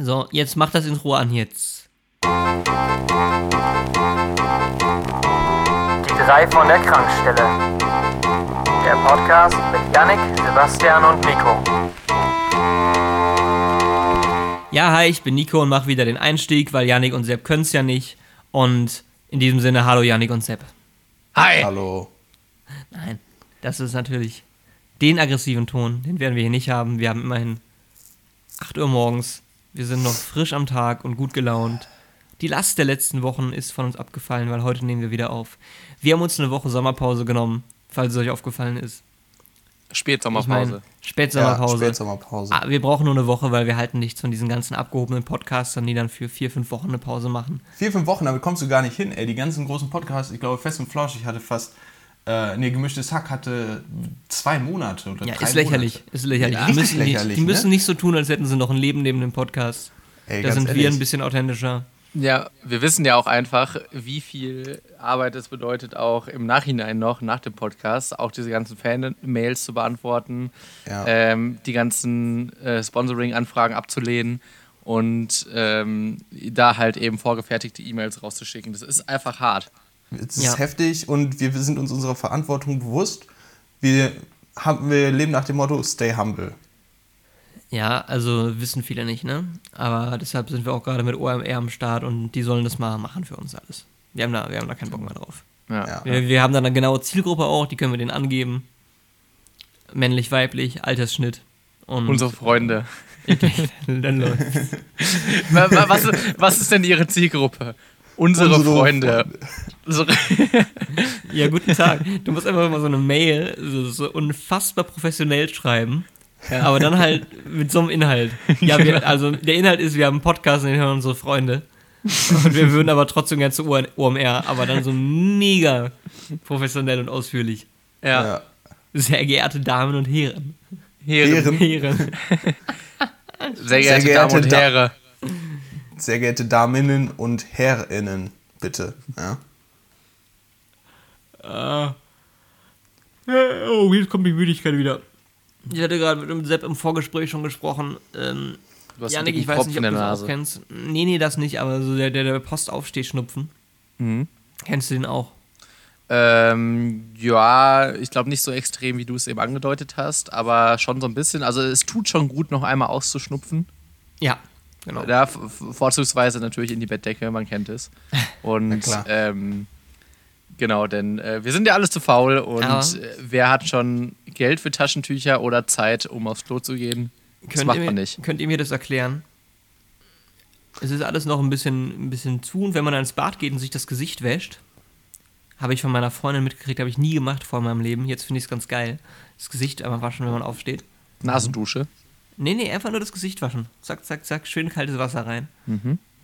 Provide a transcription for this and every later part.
So, jetzt mach das Intro an jetzt. Die drei von der Krankstelle. Der Podcast mit Yannick, Sebastian und Nico. Ja, hi, ich bin Nico und mache wieder den Einstieg, weil Yannick und Sepp können es ja nicht. Und in diesem Sinne, hallo Yannick und Sepp. Hi. Hallo. Nein, das ist natürlich den aggressiven Ton, den werden wir hier nicht haben. Wir haben immerhin 8 Uhr morgens. Wir sind noch frisch am Tag und gut gelaunt. Die Last der letzten Wochen ist von uns abgefallen, weil heute nehmen wir wieder auf. Wir haben uns eine Woche Sommerpause genommen, falls es euch aufgefallen ist. Ich Spätsommerpause. mein, Spätsommerpause. Ja, Spätsommerpause. Ah, wir brauchen nur eine Woche, weil wir halten nichts von diesen ganzen abgehobenen Podcastern, die dann für vier, fünf Wochen eine Pause machen. Vier, fünf Wochen, damit kommst du gar nicht hin, ey. Die ganzen großen Podcasts, ich glaube, Fest und Flauschig hatte fast, äh, nee, Gemischtes Hack hatte zwei Monate oder Ja, drei ist lächerlich. Monate. Ist lächerlich. Ja, die richtig müssen, nicht, lächerlich, die müssen ne? nicht so tun, als hätten sie noch ein Leben neben dem Podcast. Ey, da sind wir ehrlich. ein bisschen authentischer. Ja, wir wissen ja auch einfach, wie viel Arbeit es bedeutet, auch im Nachhinein noch, nach dem Podcast, auch diese ganzen Fan-Mails zu beantworten, Ja. ähm, die ganzen äh, Sponsoring-Anfragen abzulehnen und ähm, da halt eben vorgefertigte E-Mails rauszuschicken. Das ist einfach hart. Es ist Ja. heftig und wir sind uns unserer Verantwortung bewusst. Wir, haben, wir leben nach dem Motto Stay humble. Ja, also wissen viele nicht, ne? Aber deshalb sind wir auch gerade mit OMR am Start und die sollen das mal machen für uns alles. Wir haben da, wir haben da keinen Bock mehr drauf. Ja. Wir, wir haben da eine genaue Zielgruppe auch, die können wir denen angeben. Männlich, weiblich, Altersschnitt. Und Unsere Freunde. dann läuft's. Wa- wa- was, was ist denn Ihre Zielgruppe? Unsere, Unsere Freunde. So- Ja, guten Tag. Du musst einfach mal so eine Mail so, so unfassbar professionell schreiben. Aber dann halt mit so einem Inhalt. Ja, wir, also der Inhalt ist, wir haben einen Podcast und den hören unsere Freunde. Und wir würden aber trotzdem gerne zu OMR, aber dann so mega professionell und ausführlich. ja. Ja. Sehr geehrte Damen und Herren. Herren. Herren. Sehr geehrte, Sehr Damen und geehrte Herren. Sehr geehrte Daminnen und Herrinnen, bitte. Ja. Ah. Oh, jetzt kommt die Müdigkeit wieder. Ich hatte gerade mit dem Sepp im Vorgespräch schon gesprochen. Ähm, Du hast Janik, ich weiß Tropfen nicht, ob du der das auch kennst. Nee, nee, das nicht, aber so der, der, der Postaufstehschnupfen. Mhm. Kennst du den auch? Ähm, ja, ich glaube nicht so extrem, wie du es eben angedeutet hast, aber schon so ein bisschen. Also es tut schon gut, noch einmal auszuschnupfen. Ja, genau. Da vorzugsweise natürlich in die Bettdecke, man kennt es. Und ähm, genau, denn äh, wir sind ja alles zu faul und Aber- äh, wer hat schon Geld für Taschentücher oder Zeit, um aufs Klo zu gehen? Das Könnt macht ihr, man mir- nicht. Könnt ihr mir das erklären? Es ist alles noch ein bisschen, ein bisschen zu und wenn man ins Bad geht und sich das Gesicht wäscht, habe ich von meiner Freundin mitgekriegt, habe ich nie gemacht vor meinem Leben. Jetzt finde ich es ganz geil. Das Gesicht einmal waschen, wenn man aufsteht. Nasendusche. Nee, nee, einfach nur das Gesicht waschen. Zack, zack, zack, schön kaltes Wasser rein.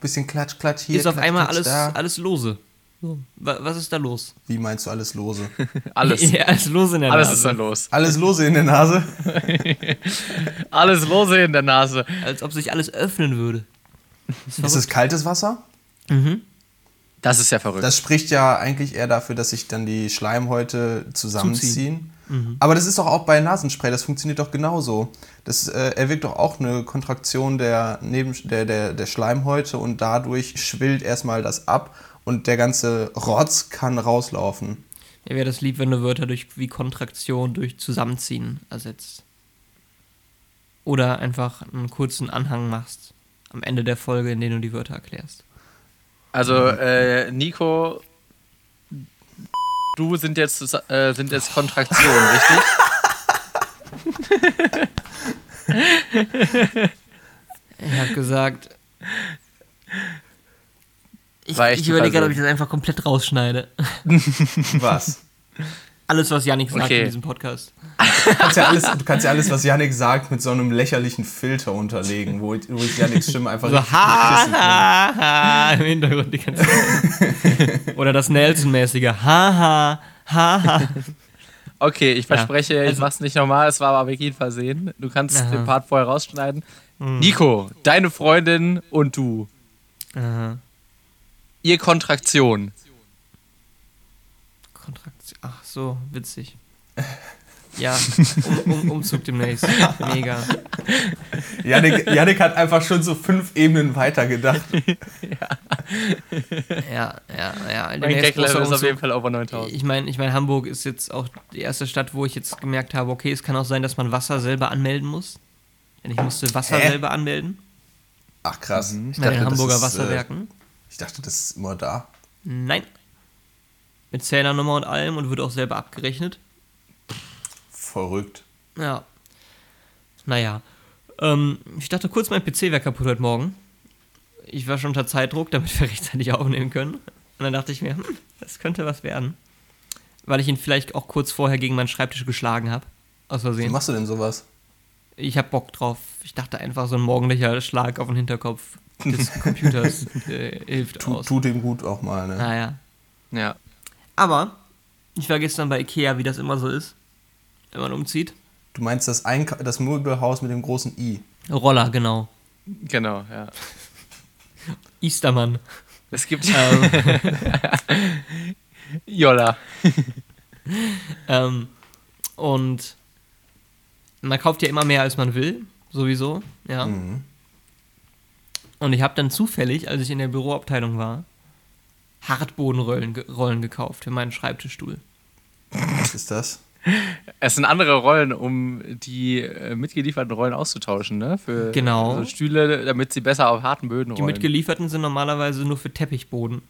Bisschen Klatsch, Klatsch hier. ist auf Klatsch, einmal Klatsch alles, da. alles lose. So. Was ist da los? Wie meinst du alles lose? Alles. Ja, alles lose in der Alles Nase. ist dann los. alles lose in der Nase? Alles lose in der Nase. Als ob sich alles öffnen würde. Ist es kaltes Wasser? Das ist ja verrückt. Das spricht ja eigentlich eher dafür, dass sich dann die Schleimhäute zusammenziehen. Aber das ist doch auch bei Nasenspray, das funktioniert doch genauso. Das äh, erwirkt doch auch eine Kontraktion der, Neben der, der, der Schleimhäute und dadurch schwillt erstmal das ab und der ganze Rotz kann rauslaufen. Mir wäre das lieb, wenn du Wörter durch wie Kontraktion durch Zusammenziehen ersetzt. Oder einfach einen kurzen Anhang machst am Ende der Folge, in dem du die Wörter erklärst. Also, äh, Nico, du sind jetzt, äh, sind jetzt Kontraktionen, richtig? Ich habe gesagt. Ich, ich überlege gerade, ob ich das einfach komplett rausschneide. Was? Alles, was Yannick sagt Okay. in diesem Podcast. Du kannst, ja alles, du kannst ja alles, was Yannick sagt, mit so einem lächerlichen Filter unterlegen, wo, ich- wo ich Yannicks Stimme einfach So, ha, ha, ha, im Hintergrund die ganze Zeit. Oder das Nelson-mäßige, ha, ha, ha, ha. Okay, ich verspreche, ich also- mach's nicht nochmal, es war aber wirklich ein Versehen. Du kannst Aha. den Part vorher rausschneiden. Nico, deine Freundin und du. Aha. Ihr Kontraktion. Ach so, witzig. Ja, um, um, Umzug demnächst. Mega. Janik, Janik hat einfach schon so fünf Ebenen weitergedacht. Ja, ja, ja. Mein demnächst Gag-Level großer ist auf jeden Fall over 9000. Ich meine, ich mein, Hamburg ist jetzt auch die erste Stadt, wo ich jetzt gemerkt habe, okay, es kann auch sein, dass man Wasser selber anmelden muss. Denn ich musste Wasser Hä? selber anmelden Ach krass. Ich bei den Hamburger ist, Wasserwerken. Äh, ich dachte, das ist immer da. Nein. Mit Zählernummer und allem und wird auch selber abgerechnet. Verrückt. Ja. Naja. Ähm, ich dachte kurz, mein PC wäre kaputt heute Morgen. Ich war schon unter Zeitdruck, damit wir rechtzeitig aufnehmen können. Und dann dachte ich mir, hm, das könnte was werden. Weil ich ihn vielleicht auch kurz vorher gegen meinen Schreibtisch geschlagen habe. Aus Wie Versehen. machst du denn sowas? Ich hab Bock drauf. Ich dachte einfach, so ein morgendlicher Schlag auf den Hinterkopf des Computers äh, hilft Tu, aus. tut ihm gut auch mal, ne? Naja. Ja. Aber ich war gestern bei Ikea, wie das immer so ist, wenn man umzieht. Du meinst das, Einka das Möbelhaus mit dem großen I. Roller, genau. Genau, ja. Eastermann. Es gibt ähm, Jolla. ähm, und man kauft ja immer mehr, als man will, sowieso, ja. Mhm. Und ich habe dann zufällig, als ich in der Büroabteilung war, Hartbodenrollen Rollen gekauft für meinen Schreibtischstuhl. Was ist das? Es sind andere Rollen, um die äh, mitgelieferten Rollen auszutauschen, ne? Für Genau. so Stühle, damit sie besser auf harten Böden Die rollen. mitgelieferten sind normalerweise nur für Teppichboden.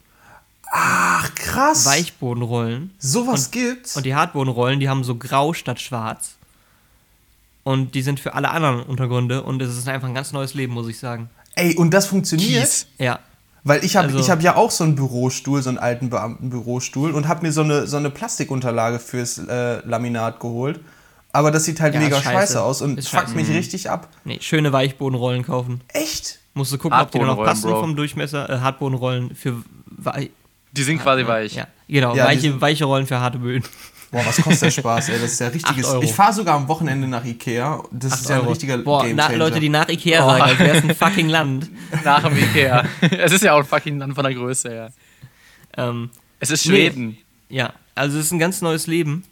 Ach, krass. Weichbodenrollen. Sowas gibt's. Und die Hartbodenrollen, die haben so grau statt schwarz. Und die sind für alle anderen Untergründe und es ist einfach ein ganz neues Leben, muss ich sagen. Ey, und das funktioniert? Kies. Ja. Weil ich habe Also- ich hab ja auch so einen Bürostuhl, so einen alten Beamtenbürostuhl und habe mir so eine, so eine Plastikunterlage fürs äh, Laminat geholt. Aber das sieht halt Ja, mega scheiße. scheiße. aus und Ist fuckt scheiße. mich richtig ab. Nee, schöne Weichbodenrollen kaufen. Echt? Musst du gucken, ob die noch passen Bro. vom Durchmesser. Äh, Hartbodenrollen für wei Die sind quasi weich. Ja, genau. Ja, weiche, weiche Rollen für harte Böden. Boah, was kostet der Spaß, ey? Das ist ja richtiges. Ich fahre sogar am Wochenende nach Ikea. Das ist ja ein Euro. richtiger Boah, na. Leute, die nach Ikea Oh. sagen, als wäre es ein fucking Land. Nach dem Ikea. es ist ja auch ein fucking Land von der Größe her. Ähm, Es ist Nee. Schweden. ja, also es ist ein ganz neues Leben.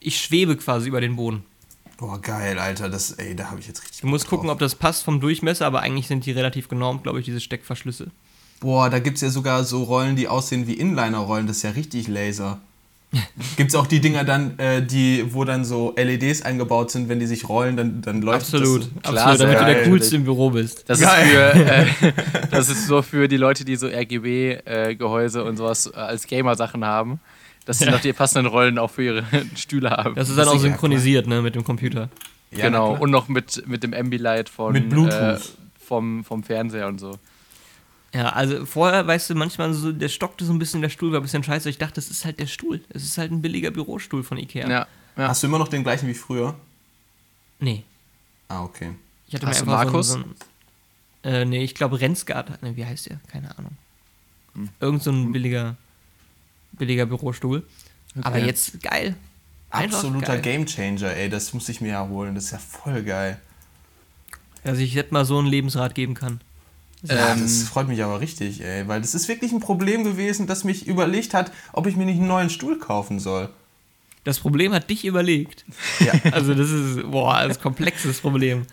Ich schwebe quasi über den Boden. Boah, geil, Alter. Das, ey, da habe ich jetzt richtig. Du musst Bock gucken, drauf. ob das passt vom Durchmesser, aber eigentlich sind die relativ genormt, glaube ich, diese Steckverschlüsse. Boah, da gibt's ja sogar so Rollen, die aussehen wie Inliner-Rollen. Das ist ja richtig Laser. Gibt's auch die Dinger dann, äh, die, wo dann so LEDs eingebaut sind, wenn die sich rollen, dann, dann leuchtet Absolut, das. Klar, absolut, damit du geil. der Coolste im Büro bist. Das Geil. ist, für, äh, das ist so für die Leute, die so RGB-Gehäuse und sowas äh, als Gamer-Sachen haben, dass sie Ja. noch die passenden Rollen auch für ihre Stühle haben. Das ist dann auch Sicher, synchronisiert, ne, mit dem Computer. Ja, genau. Und noch mit, mit dem Ambilight von Mit Bluetooth. Äh, vom, vom Fernseher und so. Ja, also vorher, weißt du, manchmal so, der stockte so ein bisschen, der Stuhl war ein bisschen scheiße. Ich dachte, das ist halt der Stuhl. Es ist halt ein billiger Bürostuhl von Ikea. Ja. ja. Hast du immer noch den gleichen wie früher? Nee. Ah, okay. Ich hatte Hast mir du einfach Markus? so ein, so ein äh, nee, ich glaube Rensgard, ne, wie heißt der? Keine Ahnung. Irgend so ein billiger, billiger Bürostuhl. Aber jetzt geil. Einfach Absoluter geil. Gamechanger, ey. Das muss ich mir ja holen. Das ist ja voll geil. Dass ich jetzt mal so einen Lebensrat geben kann. Ja, Ähm, das freut mich aber richtig, ey. Weil das ist wirklich ein Problem gewesen, das mich überlegt hat, ob ich mir nicht einen neuen Stuhl kaufen soll. Das Problem hat dich überlegt. Ja, Also das ist, boah, ein komplexes Problem.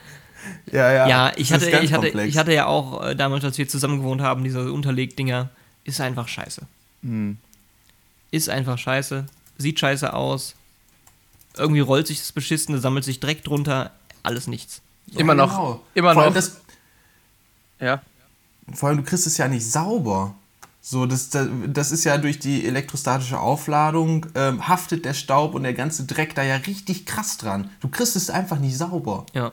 ja, ja. Ja, ich hatte, ich, hatte, komplex. ich hatte ja auch äh, damals, als wir zusammen gewohnt haben, diese Unterlegdinger, ist einfach scheiße. Hm. Ist einfach scheiße. Sieht scheiße aus. Irgendwie rollt sich das Beschissene, sammelt sich Dreck drunter. Alles nichts. Ja, immer noch. genau. Immer vor allem noch. Das, ja. Vor allem, du kriegst es ja nicht sauber. So, das, das, das ist ja durch die elektrostatische Aufladung, ähm, haftet der Staub und der ganze Dreck da ja richtig krass dran. Du kriegst es einfach nicht sauber. Ja.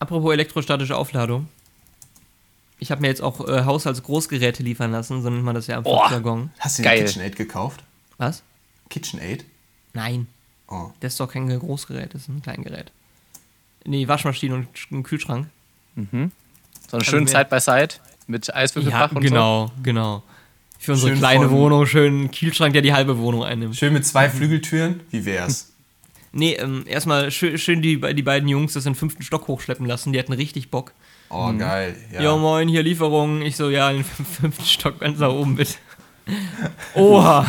Apropos elektrostatische Aufladung. Ich habe mir jetzt auch äh, Haushaltsgroßgeräte liefern lassen, so nennt man das ja am. Jargon. Hast du den KitchenAid gekauft? Was? KitchenAid? Nein. Oh. Das ist doch kein Großgerät, das ist ein Kleingerät. Nee, Waschmaschine und ein Kühlschrank. So eine Also schöne wer- Side-by-Side mit Eiswürfelfach und genau, genau. Für unsere Schön kleine von- Wohnung schön einen Kühlschrank, der die halbe Wohnung einnimmt. Schön mit zwei Flügeltüren? Wie wär's? Nee, ähm, erstmal schön, schön die, die beiden Jungs das in den fünften Stock hochschleppen lassen. Die hatten richtig Bock. Oh, geil. Ja. Ja. moin, hier Lieferung. Ich so, ja, in den fün- fünften Stock ganz nach oben, bitte. Oha.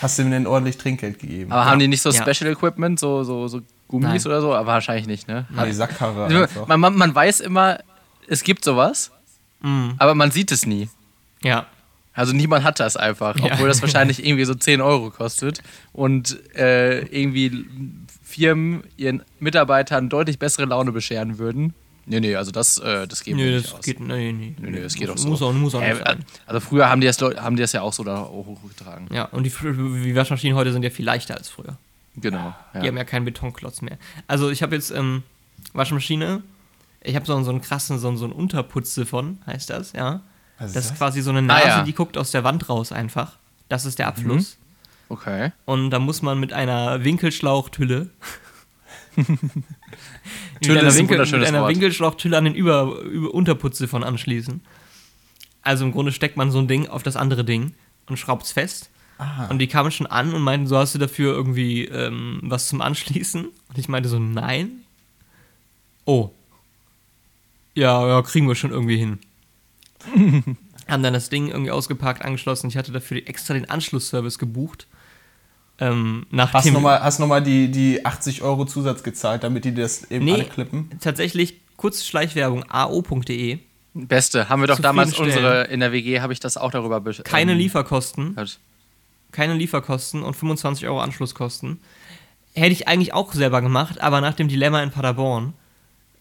Hast du ihm denn ordentlich Trinkgeld gegeben? Aber haben die nicht so Ja. Special Equipment, so, so, so Gummis Nein. oder so? Aber wahrscheinlich nicht, ne? die Sackkarre Also, einfach. Man, man, man weiß immer, es gibt sowas, Mhm. aber man sieht es nie. Ja. Also niemand hat das einfach, Ja. obwohl das wahrscheinlich irgendwie so 10 Euro kostet und äh, irgendwie Firmen ihren Mitarbeitern deutlich bessere Laune bescheren würden. Nee, nee, also das, äh, das wir Nö, nicht das aus. geht, nee, nee. Nee, nee, das geht auch so. Muss auch, muss auch Äh, nicht sein. also früher haben die, das, haben die das ja auch so da hochgetragen. Ja, und die, die Waschmaschinen heute sind ja viel leichter als früher. Genau. Die haben ja keinen Betonklotz mehr. Also ich habe jetzt ähm, Waschmaschine, ich habe so, so einen krassen, so, so einen Unterputze von, heißt das, ja. Was Das ist das? quasi so eine Nase, Ah, ja. die guckt aus der Wand raus einfach. Das ist der Abfluss. Okay. Und da muss man mit einer Winkelschlauchtülle. mit Tülle einer, ist ein Winkel, mit einer. Winkelschlauchtülle an den Über, Über Unterputze von anschließen. Also im Grunde steckt man so ein Ding auf das andere Ding und schraubt es fest. Ah. Und die kamen schon an und meinten, so hast du dafür irgendwie ähm, was zum Anschließen? Und ich meinte so, nein. Oh. Ja, ja, kriegen wir schon irgendwie hin. Haben dann das Ding irgendwie ausgepackt, angeschlossen. Ich hatte dafür extra den Anschlussservice gebucht. Ähm, nach Hast dem- nochmal hast noch die, die 80 Euro Zusatz gezahlt, damit die das eben Nee, anklippen? tatsächlich kurze Schleichwerbung ao.de. Beste. Haben wir doch damals unsere, in der WG habe ich das auch darüber besch- Keine ähm, Lieferkosten. gehört. Keine Lieferkosten und 25 Euro Anschlusskosten. Hätte ich eigentlich auch selber gemacht, aber nach dem Dilemma in Paderborn,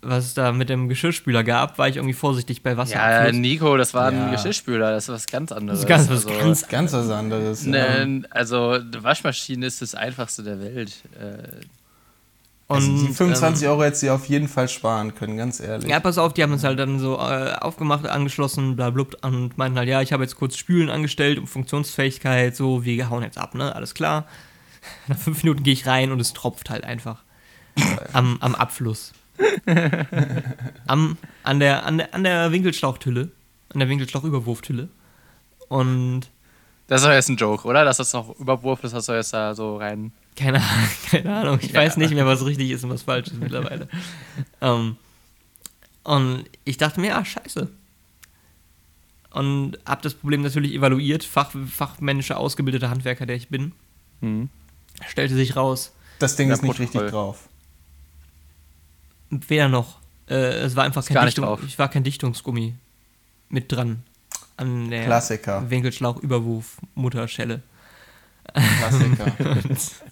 was es da mit dem Geschirrspüler gab, war ich irgendwie vorsichtig bei Ja, Wasserabfluss. Nico, das war Ja. ein Geschirrspüler, das ist was ganz anderes. das ist ganz, was also, ganz Ganz was anderes. ja. Ne, also eine Waschmaschine ist das einfachste der Welt. Äh, und, Also die 25 ähm, Euro hättest du auf jeden Fall sparen können, ganz ehrlich. Ja, pass auf, die haben es halt dann so äh, aufgemacht, angeschlossen, bla blub, und meinten halt, ja, ich habe jetzt kurz Spülen angestellt und Funktionsfähigkeit, so, wir hauen jetzt ab, ne, alles klar. Nach fünf Minuten gehe ich rein und es tropft halt einfach. am, am Abfluss. am, an, der, an, der, an der Winkelschlauchtülle, an der Winkelschlauchüberwurftülle. Und das ist doch jetzt ein Joke, oder? Dass das noch Überwurf ist, hast du jetzt da so rein. Keine, keine Ahnung, ich weiß nicht mehr, was richtig ist und was falsch ist mittlerweile. ähm, und ich dachte mir, ah, scheiße. Und habe das Problem natürlich evaluiert, Fach, fachmännischer, ausgebildeter Handwerker, der ich bin. Mhm. Stellte sich raus, Das Ding Ja, ist nicht richtig drauf. weder noch. Äh, es war einfach Ist kein, gar nicht Dichtung, drauf. ich war kein Dichtungsgummi mit dran. An der Klassiker. Winkelschlauchüberwurf Mutterschelle. Klassiker.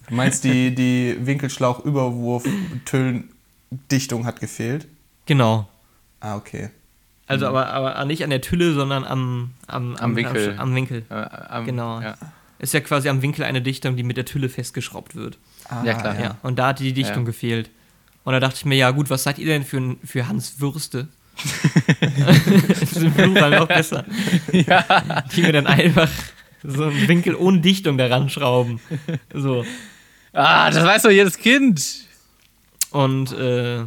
du meinst, die, die Winkelschlauch-Überwurf-Tüllendichtung hat gefehlt? Genau. Ah, okay. Also aber, aber nicht an der Tülle, sondern am, am, Am Winkel. Am, Winkel. Äh, am- Genau. Ja, Ist ja quasi am Winkel eine Dichtung, die mit der Tülle festgeschraubt wird. Ah, Ja, klar. Ja. Und da hatte die Dichtung Ja. gefehlt. Und da dachte ich mir, ja gut, was seid ihr denn für, ein- für Hans Würste? das ist im Plural noch besser. Die mir dann einfach so einen Winkel ohne Dichtung daran schrauben. So. Ah, das weiß doch jedes Kind. Und äh,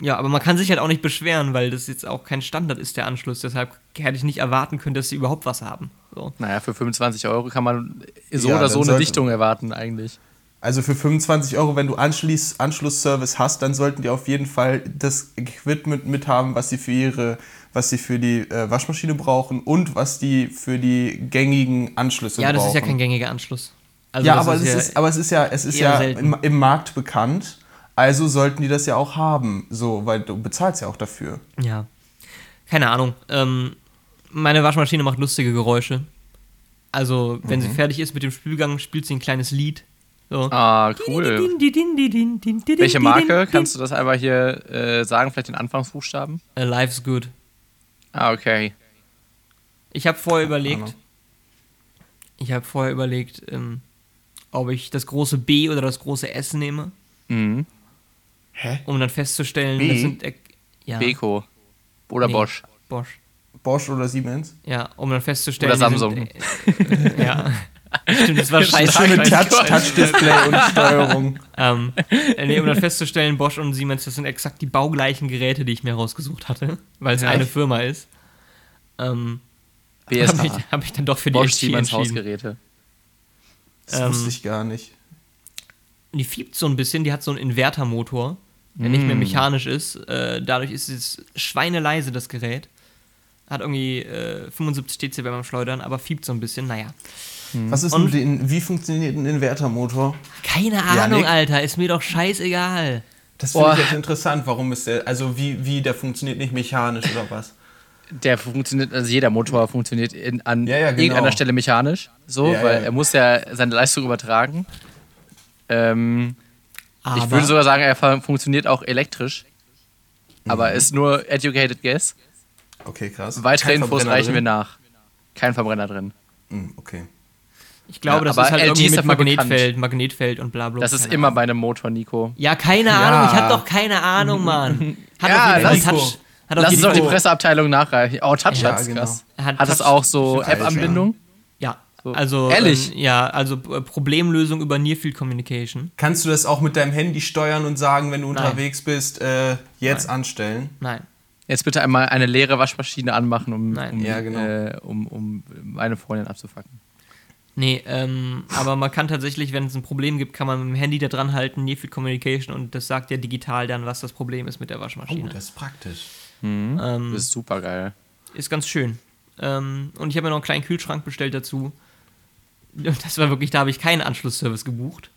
ja, aber man kann sich halt auch nicht beschweren, weil das jetzt auch kein Standard ist, der Anschluss. Deshalb hätte ich nicht erwarten können, dass sie überhaupt was haben. So. Naja, für 25 Euro kann man so Ja, oder so eine Dichtung erwarten, eigentlich. Also für 25 Euro, wenn du Anschluss, Anschlussservice hast, dann sollten die auf jeden Fall das Equipment mithaben, was sie für ihre, was sie für die äh, Waschmaschine brauchen und was die für die gängigen Anschlüsse Ja, brauchen. das ist ja kein gängiger Anschluss. Also ja, aber, es ja- ist, aber es ist ja, es ist ja im, im Markt bekannt. Also sollten die das ja auch haben, so, weil du bezahlst ja auch dafür. Ja. Keine Ahnung. Ähm, meine Waschmaschine macht lustige Geräusche. Also, wenn Mhm. sie fertig ist mit dem Spülgang, spielt sie ein kleines Lied. So. Ah, cool. Welche Marke? Kannst du das einfach hier äh, sagen? Vielleicht den Anfangsbuchstaben? Uh, life's good. Ah, okay. Ich habe vorher überlegt, Ahnung. ich habe vorher überlegt, ähm, ob ich das große B oder das große S nehme, Mhm. Hä? um dann festzustellen, B? das sind äh, ja, Beko. Oder Nee. Bosch. Bosch. Bosch oder Siemens? Ja, um dann festzustellen, Oder Samsung. Sind, äh, ja. Stimmt, das war scheiße. Schöne weiß Touch, Touch-Display und Steuerung. Ähm, äh, nee, um dann festzustellen, Bosch und Siemens, das sind exakt die baugleichen Geräte, die ich mir rausgesucht hatte, weil es Ja. eine Firma ist. Ähm, BSH. habe ich, hab ich dann doch für die Bosch Siemens. Hausgeräte. Das Ähm, wusste ich gar nicht. Die fiebt so ein bisschen, die hat so einen Invertermotor, der nicht Mm. mehr mechanisch ist. Äh, dadurch ist es schweineleise, das Gerät. Hat irgendwie äh, 75 Dezibel beim Schleudern, aber fiebt so ein bisschen, naja. Was ist Und- denn, wie funktioniert ein Invertermotor? Keine Ahnung, Nick? Alter, ist mir doch scheißegal. Das finde ich jetzt interessant. Warum ist der, also wie, wie der funktioniert nicht mechanisch oder was? Der funktioniert, also jeder Motor funktioniert in, an Ja, ja, genau. irgendeiner Stelle mechanisch. So, Ja, weil ja. er muss ja seine Leistung übertragen. Ähm, Aber ich würde sogar sagen, er funktioniert auch elektrisch. Mhm. Aber ist nur educated guess. Okay, krass. Weitere Kein Infos Verbrenner reichen wir drin? nach. Kein Verbrenner drin. Hm, okay. Ich glaube, Ja, das ist halt LG irgendwie ist mit Magnetfeld, bekannt. Magnetfeld und bla bla. Das ist immer Ahnung. bei einem Motor, Nico. Ja, keine Ja. Ahnung, ich hab doch keine Ahnung, Mann. Hat Ja, Fall Touch. Hat Lass uns doch die Presseabteilung nachreichen. Oh, Touch Ja, hat's, genau. krass. Er hat Hat es auch so. App-Anbindung? Ja, So. also Ehrlich? Ähm, ja, also äh, Problemlösung über Near Field Communication. Kannst du das auch mit deinem Handy steuern und sagen, wenn du Nein. unterwegs bist, äh, jetzt anstellen? Nein. Jetzt bitte einmal eine leere Waschmaschine anmachen, um, Nein. um, Ja, genau. äh, um, um meine Freundin abzufacken. Nee, ähm, aber man kann tatsächlich, wenn es ein Problem gibt, kann man mit dem Handy da dran halten, Near Field Communication und das sagt ja digital dann, was das Problem ist mit der Oh, Waschmaschine. das ist praktisch. ähm, Das ist super geil. ist ganz schön. Ähm, und ich habe mir noch einen kleinen Kühlschrank bestellt dazu. Das war wirklich, da habe ich keinen Anschlussservice gebucht.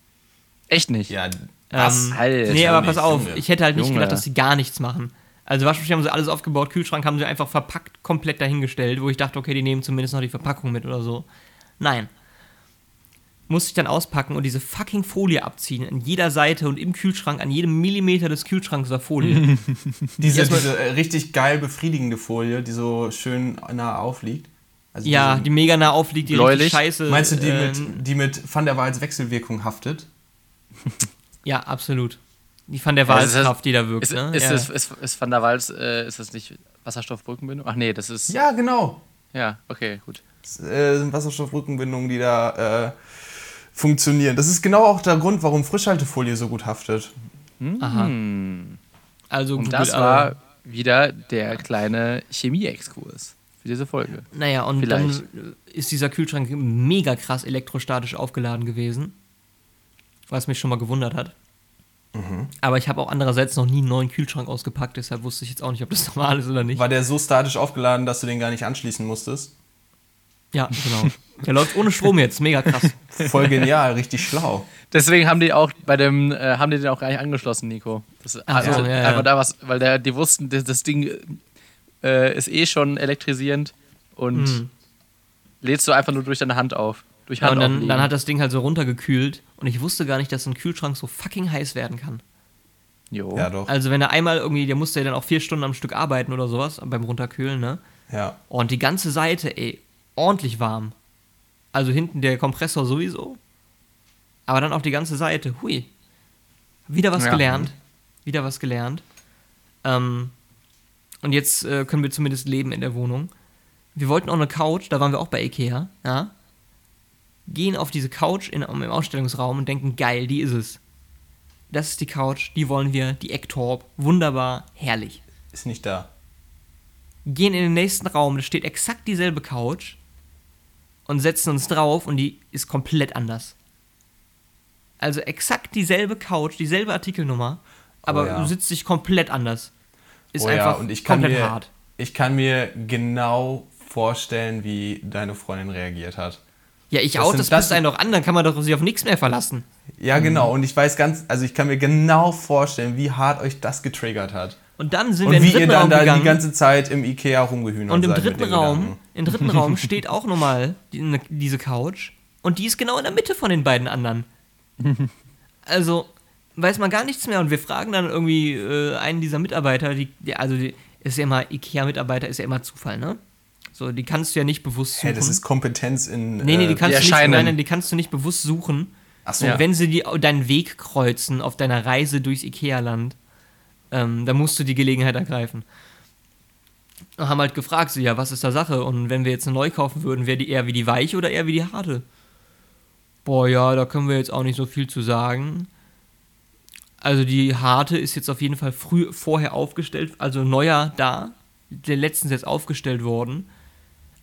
Echt nicht? Ja, Ähm, Alter, nee, aber pass auf, Junge. ich hätte halt nicht Junge. gedacht, dass die gar nichts machen. Also Waschmaschine haben sie alles aufgebaut, Kühlschrank haben sie einfach verpackt, komplett dahingestellt, wo ich dachte, okay, die nehmen zumindest noch die Verpackung mit oder so. Nein. Musste ich dann auspacken und diese fucking Folie abziehen. An jeder Seite und im Kühlschrank, an jedem Millimeter des Kühlschranks war Folie. diese, diese äh, richtig geil befriedigende Folie, die so schön nah aufliegt. Also ja, die mega nah aufliegt, die Bläulich? richtig scheiße. Meinst du die, ähm, mit, die mit Van der Waals Wechselwirkung haftet? Ja, absolut. Die von der ist Wahlkraft, die da wirkt. Ist, ne? ist, ja. das, ist, ist Van der Waals, äh, ist das nicht Wasserstoffbrückenbindung? Ach nee, das ist. Ja, genau. Ja, okay, gut. Das äh, sind Wasserstoffrückenbindungen, die da äh, funktionieren. Das ist genau auch der Grund, warum Frischhaltefolie so gut haftet. Aha. Hm. Also Und gut, das war wieder der kleine Chemie-Exkurs für diese Folge. Naja, und Vielleicht. dann ist dieser Kühlschrank mega krass elektrostatisch aufgeladen gewesen. Was mich schon mal gewundert hat. Mhm. Aber ich habe auch andererseits noch nie einen neuen Kühlschrank ausgepackt, deshalb wusste ich jetzt auch nicht, ob das normal ist oder nicht. War der so statisch aufgeladen, dass du den gar nicht anschließen musstest? Ja, genau. Der läuft ohne Strom jetzt, mega krass. Voll genial, richtig schlau. Deswegen haben die auch bei dem, äh, haben die den auch gar nicht angeschlossen, Nico. Das, also so, ja, ja. einfach da was, weil der, die wussten, das, das Ding äh, ist eh schon elektrisierend und Hm. lädst du einfach nur durch deine Hand auf. Durch Ja, Hand und dann, dann hat das Ding halt so runtergekühlt und ich wusste gar nicht, dass ein Kühlschrank so fucking heiß werden kann. jo. Ja, doch. Also wenn er einmal irgendwie, der musste ja dann auch vier Stunden am Stück arbeiten oder sowas beim Runterkühlen, ne? Ja. Und die ganze Seite, ey, ordentlich warm. Also hinten der Kompressor sowieso. Aber dann auch die ganze Seite. Hui. Wieder was Ja. gelernt. Wieder was gelernt. Ähm, und jetzt äh, können wir zumindest leben in der Wohnung. Wir wollten auch eine Couch, da waren wir auch bei Ikea, ja. Gehen auf diese Couch in, im Ausstellungsraum und denken, geil, die ist es. Das ist die Couch, die wollen wir, die Ecktorp. Wunderbar, herrlich Ist nicht da. gehen in den nächsten Raum, da steht exakt dieselbe Couch und setzen uns drauf und die ist komplett anders. Also exakt dieselbe Couch, dieselbe Artikelnummer, aber Oh ja. du sitzt dich komplett anders. Ist oh einfach ja, und ich kann, komplett mir, hart. ich kann mir genau vorstellen, wie deine Freundin reagiert hat. Ja, ich das auch, das passt einen doch an, dann kann man doch sich auf nichts mehr verlassen. Ja, Mhm. genau. Und ich weiß ganz, also ich kann mir genau vorstellen, wie hart euch das getriggert hat. Und dann sind Und wir in wie den ihr dritten dann Raum da gegangen. die ganze Zeit im Ikea rumgehühnert und im dritten Raum, Gedanken. im dritten Raum steht auch nochmal die, ne, diese Couch und die ist genau in der Mitte von den beiden anderen. Also weiß man gar nichts mehr und wir fragen dann irgendwie äh, einen dieser Mitarbeiter, die, die also die, ist ja immer Ikea-Mitarbeiter ist ja immer Zufall, ne? So, die kannst du ja nicht bewusst suchen. Hä, das ist Kompetenz in. nee, nee, die äh, kannst, du nicht, nein, die kannst du nicht bewusst suchen. Ach so. Und wenn sie die, deinen Weg kreuzen auf deiner Reise durchs Ikea-Land, ähm, dann musst du die Gelegenheit ergreifen. Und haben halt gefragt, so, ja, was ist da Sache? Und wenn wir jetzt eine neu kaufen würden, wäre die eher wie die weiche oder eher wie die harte? Boah, ja, da können wir jetzt auch nicht so viel zu sagen. Also die harte ist jetzt auf jeden Fall früh vorher aufgestellt, also neuer da, der letztens jetzt aufgestellt worden.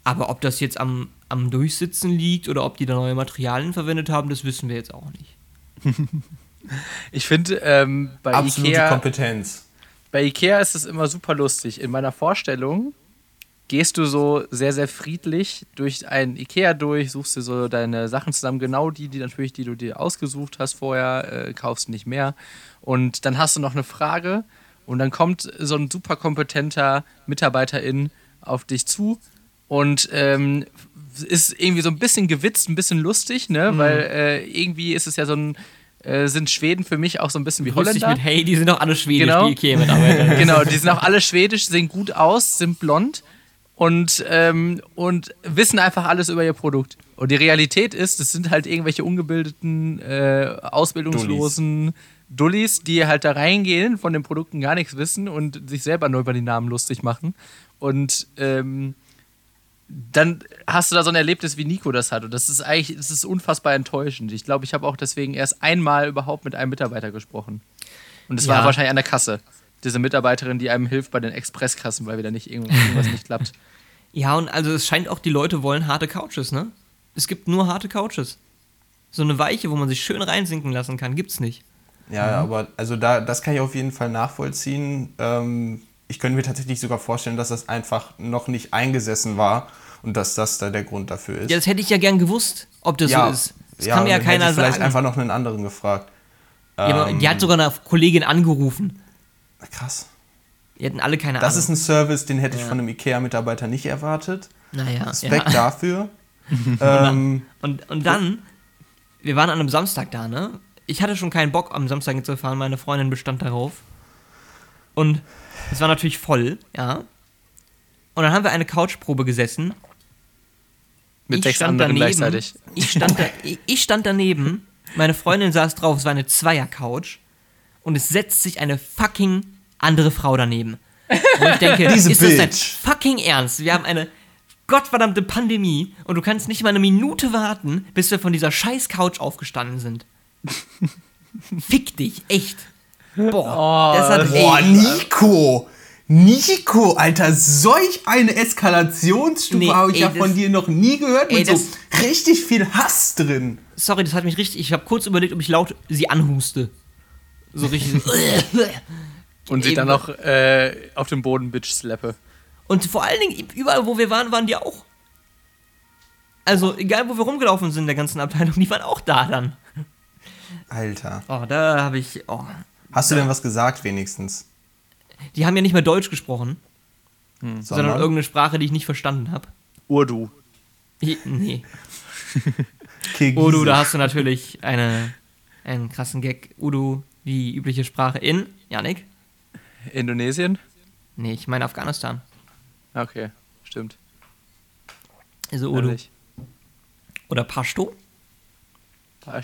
Aber ob das jetzt am, am Durchsitzen liegt oder ob die da neue Materialien verwendet haben, das wissen wir jetzt auch nicht. Ich finde, ähm, bei, absolute Ikea, Kompetenz. bei Ikea ist es immer super lustig. In meiner Vorstellung gehst du so sehr, sehr friedlich durch ein Ikea durch, suchst dir so deine Sachen zusammen, genau die, die natürlich, die du dir ausgesucht hast vorher, äh, kaufst nicht mehr. Und dann hast du noch eine Frage und dann kommt so ein super kompetenter Mitarbeiterin auf dich zu und ähm, ist irgendwie so ein bisschen gewitzt, ein bisschen lustig, ne? Mhm. Weil äh, irgendwie ist es ja so ein, äh, sind Schweden für mich auch so ein bisschen wie Holländer. mit, hey, die sind doch alle schwedisch, Genau. die Ikea-Mitarbeiter. genau, die sind auch alle schwedisch, sehen gut aus, sind blond und, ähm, und wissen einfach alles über ihr Produkt. Und die Realität ist, es sind halt irgendwelche ungebildeten, äh, ausbildungslosen Dullis, die halt da reingehen, von den Produkten gar nichts wissen und sich selber nur über die Namen lustig machen. Und ähm, dann hast du da so ein Erlebnis, wie Nico das hat. Und das ist eigentlich, das ist unfassbar enttäuschend. Ich glaube, ich habe auch deswegen erst einmal überhaupt mit einem Mitarbeiter gesprochen. Und es Ja. war wahrscheinlich an der Kasse. Diese Mitarbeiterin, die einem hilft bei den Expresskassen, weil wieder nicht irgend- irgendwas nicht klappt. Ja, und also es scheint auch, die Leute wollen harte Couches, ne? Es gibt nur harte Couches. So eine weiche, wo man sich schön reinsinken lassen kann, gibt's nicht. Ja, aber also da, das kann ich auf jeden Fall nachvollziehen. Ähm, ich könnte mir tatsächlich sogar vorstellen, dass das einfach noch nicht eingesessen war und dass das da der Grund dafür ist. Ja, das hätte ich ja gern gewusst, ob das so ist. Das kann mir ja dann hätte keiner ich vielleicht sagen. einfach noch einen anderen gefragt. ja, Ähm, die hat sogar eine Kollegin angerufen. Krass. Die hatten alle keine Das Ahnung. ist ein Service, den hätte ich Ja. von einem IKEA-Mitarbeiter nicht erwartet. naja, Respekt ja. dafür. ähm, Und, und dann, wir waren an einem Samstag da, ne? Ich hatte schon keinen Bock, am Samstag hinzufahren, meine Freundin bestand darauf. Und es war natürlich voll, ja. Und dann haben wir eine Couchprobe gesessen. Mit Ich sechs stand anderen daneben, gleichzeitig. Ich stand, da, ich, stand daneben, meine Freundin saß drauf, es war eine Zweier-Couch. Und es setzt sich eine fucking andere Frau daneben. Und ich denke, Diese ist das dein fucking Ernst? Wir haben eine gottverdammte Pandemie und du kannst nicht mal eine Minute warten, bis wir von dieser scheiß Couch aufgestanden sind. Fick dich, echt. Boah, das hat boah, ey, Nico! Nico, Alter, solch eine Eskalationsstufe Nee, habe ich ey, ja das- von dir noch nie gehört, ey, mit so richtig viel Hass drin. Sorry, das hat mich richtig. Ich habe kurz überlegt, ob ich laut sie anhuste. So richtig. Und sie dann noch äh, auf dem Boden Bitch slappe. Und vor allen Dingen, überall, wo wir waren, waren die auch. Also, egal, wo wir rumgelaufen sind in der ganzen Abteilung, die waren auch da dann. Alter. Oh, da habe ich. Oh. Hast du denn was gesagt wenigstens? Die haben ja nicht mehr Deutsch gesprochen, sondern Sondern irgendeine Sprache, die ich nicht verstanden habe. Urdu. Nee. Kirgisisch. Udu, da hast du natürlich eine, einen krassen Gag. Udu, die übliche Sprache in. Janik? Indonesien? Nee, ich meine Afghanistan. Okay, stimmt. Also Udu. Ehrlich. Oder Pashto?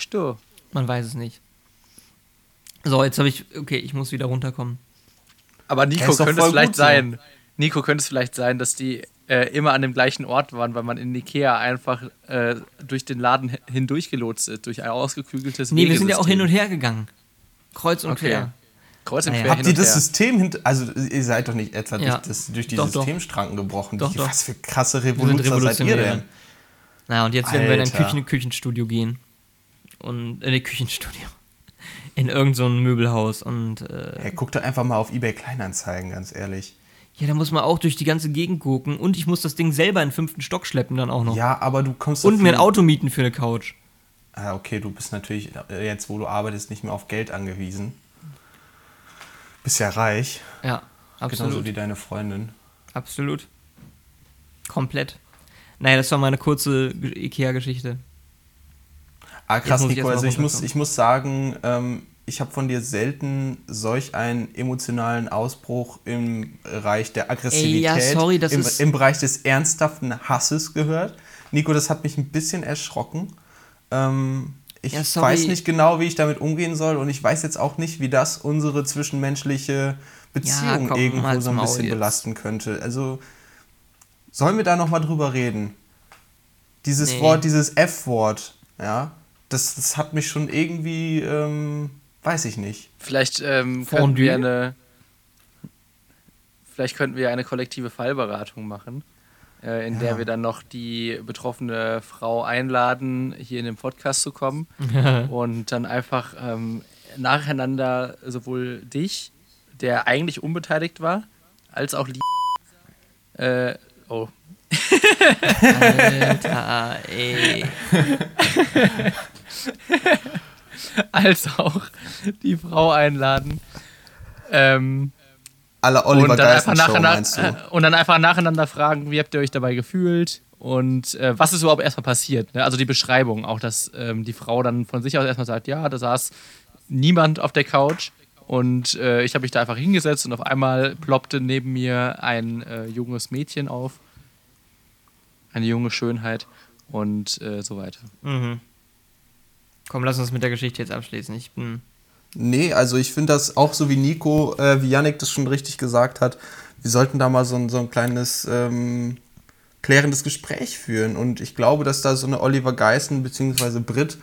Du? Man weiß es nicht. So, jetzt habe ich. Okay, ich muss wieder runterkommen. Aber Nico doch könnte es vielleicht so. sein. Nico könnte es vielleicht sein, dass die äh, immer an dem gleichen Ort waren, weil man in Ikea einfach äh, durch den Laden hi- hindurchgelotst ist, durch ein ausgeklügeltes Nee, wir sind ja auch hin und her gegangen. Kreuz und Okay. quer. Kreuz und Naja. quer Habt hin ihr und das her. System hinter. Also, ihr seid doch nicht etwa Ja. durch, das, durch die Doch, doch. Systemschranken gebrochen. Doch, Wie- doch. Was für krasse Revoluzer seid ihr Revolutionäre. denn? Naja, und jetzt werden wir in ein Alter. Küchen Küchenstudio gehen. Und. Äh, nee, Küchenstudio. In irgendein so Möbelhaus. Und. Äh, Hey, guck doch einfach mal auf eBay Kleinanzeigen, ganz ehrlich. ja, da muss man auch durch die ganze Gegend gucken. Und ich muss das Ding selber in den fünften Stock schleppen dann auch noch. Ja, aber du kommst und mir ein Auto mieten für eine Couch. Ah, okay, du bist natürlich äh, jetzt, wo du arbeitest, nicht mehr auf Geld angewiesen. Bist ja reich, Ja, genauso absolut. wie deine Freundin. Absolut. Komplett. Naja, das war meine kurze Ge- Ikea-Geschichte. Ah, krass, ich Nico. mal Also ich muss, ich muss sagen, ähm, ich habe von dir selten solch einen emotionalen Ausbruch im Bereich der Aggressivität, ja, sorry, das im, ist- im Bereich des ernsthaften Hasses gehört. Nico, das hat mich ein bisschen erschrocken. Ähm, ich Ja, weiß nicht genau, wie ich damit umgehen soll und ich weiß jetzt auch nicht, wie das unsere zwischenmenschliche Beziehung komm, irgendwo so ein bisschen jetzt. belasten könnte. Also sollen wir da noch mal drüber reden? Dieses Nee. Wort, dieses F-Wort, ja, das, das hat mich schon irgendwie, ähm, weiß ich nicht. Vielleicht ähm, könnten wir eine. Vielleicht könnten wir eine kollektive Fallberatung machen, äh, in Ja. der wir dann noch die betroffene Frau einladen, hier in den Podcast zu kommen und dann einfach ähm, nacheinander sowohl dich, der eigentlich unbeteiligt war, als auch Lisa, äh, Oh. Alter, ey. Als auch die Frau einladen. Ähm, Alle Oliver und, dann Show, du? äh, und dann einfach nacheinander fragen, wie habt ihr euch dabei gefühlt und äh, was ist überhaupt erstmal passiert. Ne? Also die Beschreibung, auch dass ähm, die Frau dann von sich aus erstmal sagt, ja, da saß niemand auf der Couch und äh, ich habe mich da einfach hingesetzt und auf einmal ploppte neben mir ein äh, junges Mädchen auf, eine junge Schönheit und äh, so weiter. Mhm. Komm, lass uns mit der Geschichte jetzt abschließen. Ich bin. Nee, also ich finde das auch so wie Nico, äh, wie Yannick das schon richtig gesagt hat, wir sollten da mal so ein, so ein kleines ähm, klärendes Gespräch führen. Und ich glaube, dass da so eine Oliver Geissen bzw. Brit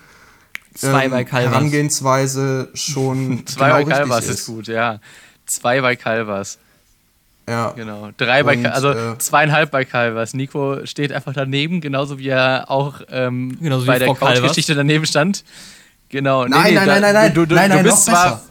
Zwei bei Calvas. Herangehensweise schon Zwei genau bei Calvas ist. gut, ja. Zwei bei Calvas. Ja. Genau. Drei bei Und, Cal also äh, zweieinhalb bei Calvas. Nico steht einfach daneben, genauso wie er auch ähm, Genauso wie bei der. Couch-Geschichte daneben stand. Genau. Nein, nein, da- nein, nein, nein. Du, du, Nein, du nein, bist noch zwar, besser.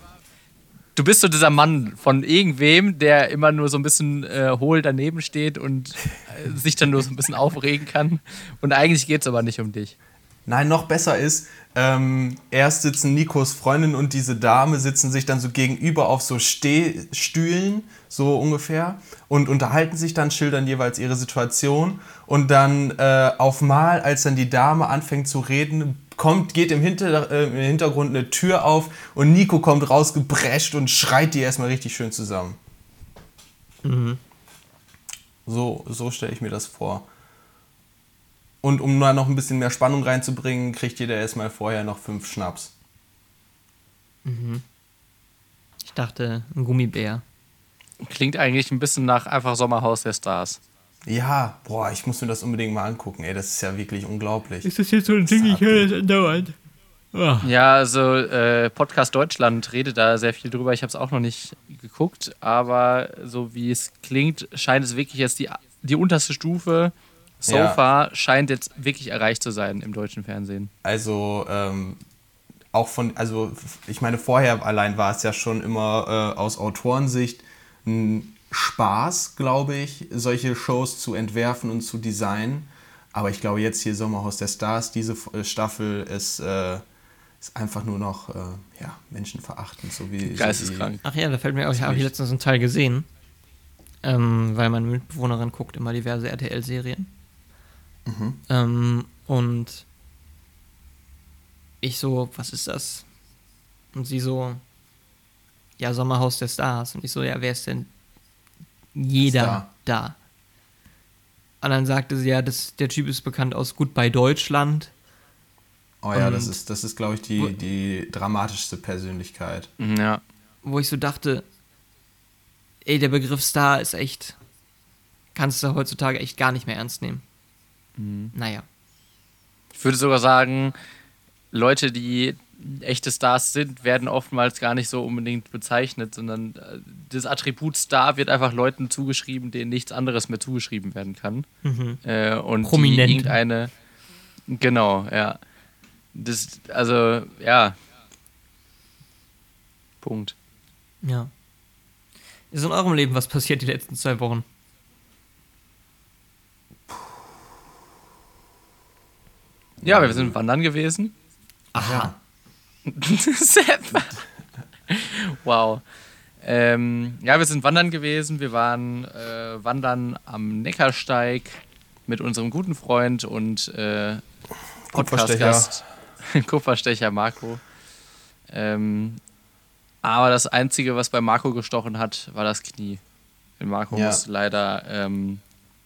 du bist so dieser Mann von irgendwem, der immer nur so ein bisschen äh, hohl daneben steht und äh, sich dann nur so ein bisschen aufregen kann. Und eigentlich geht es aber nicht um dich. Nein, noch besser ist, ähm, erst sitzen Nikos Freundin und diese Dame sitzen sich dann so gegenüber auf so Stehstühlen, so ungefähr, und unterhalten sich dann, schildern jeweils ihre Situation. Und dann äh, auf Mal, als dann die Dame anfängt zu reden, kommt, geht im, Hinter, äh, im Hintergrund eine Tür auf und Nico kommt rausgeprescht und schreit die erstmal richtig schön zusammen. So, so stelle ich mir das vor. Und um da noch ein bisschen mehr Spannung reinzubringen, kriegt jeder erstmal vorher noch fünf Schnaps. Ich dachte, ein Gummibär. Klingt eigentlich ein bisschen nach einfach Sommerhaus der Stars. Ja, boah, ich muss mir das unbedingt mal angucken, ey, das ist ja wirklich unglaublich. das jetzt so ein Ding, ich höre das andauernd. Ja, also äh, Podcast Deutschland redet da sehr viel drüber. Ich habe es auch noch nicht geguckt, aber so wie es klingt, scheint es wirklich jetzt die, die unterste Stufe. So Ja. far scheint jetzt wirklich erreicht zu sein im deutschen Fernsehen. Also, ähm, auch von, also ich meine, vorher allein war es ja schon immer äh, aus Autorensicht ein Spaß, glaube ich, solche Shows zu entwerfen und zu designen. Aber ich glaube, jetzt hier Sommerhaus der Stars, diese äh, Staffel ist, äh, ist einfach nur noch äh, ja, menschenverachtend, so wie. Geisteskrank. Ach ja, da fällt mir auch, ich habe letztens einen Teil gesehen. Ähm, weil meine Mitbewohnerin guckt immer diverse RTL-Serien. Mhm. Ähm, und ich so, was ist das? Und sie so, ja, Sommerhaus der Stars. Und ich so, ja, wer ist denn jeder Star. da? Und dann sagte sie, ja, das, der Typ ist bekannt aus Goodbye Deutschland. Oh ja, das Und- ist, das ist glaube ich, Wo- die, die dramatischste Persönlichkeit. Ja. wo ich so dachte, ey, der Begriff Star ist echt, kannst du heutzutage echt gar nicht mehr ernst nehmen. Naja. Ich würde sogar sagen, Leute, die echte Stars sind, werden oftmals gar nicht so unbedingt bezeichnet, sondern äh, das Attribut Star wird einfach Leuten zugeschrieben, denen nichts anderes mehr zugeschrieben werden kann. Äh, und Prominente. die irgendeine. Genau, ja. Das, also, ja. Punkt. Ja. Ist in eurem Leben was passiert die letzten zwei Wochen? Ja, wir sind wandern gewesen. Aha. Sepp. wow. Ähm, ja, wir sind wandern gewesen. Wir waren äh, wandern am Neckarsteig mit unserem guten Freund und äh, Podcast-Gast Kupferstecher Marco. Ähm, aber das Einzige, was bei Marco gestochen hat, war das Knie. Denn Marco Ja. muss leider, ähm,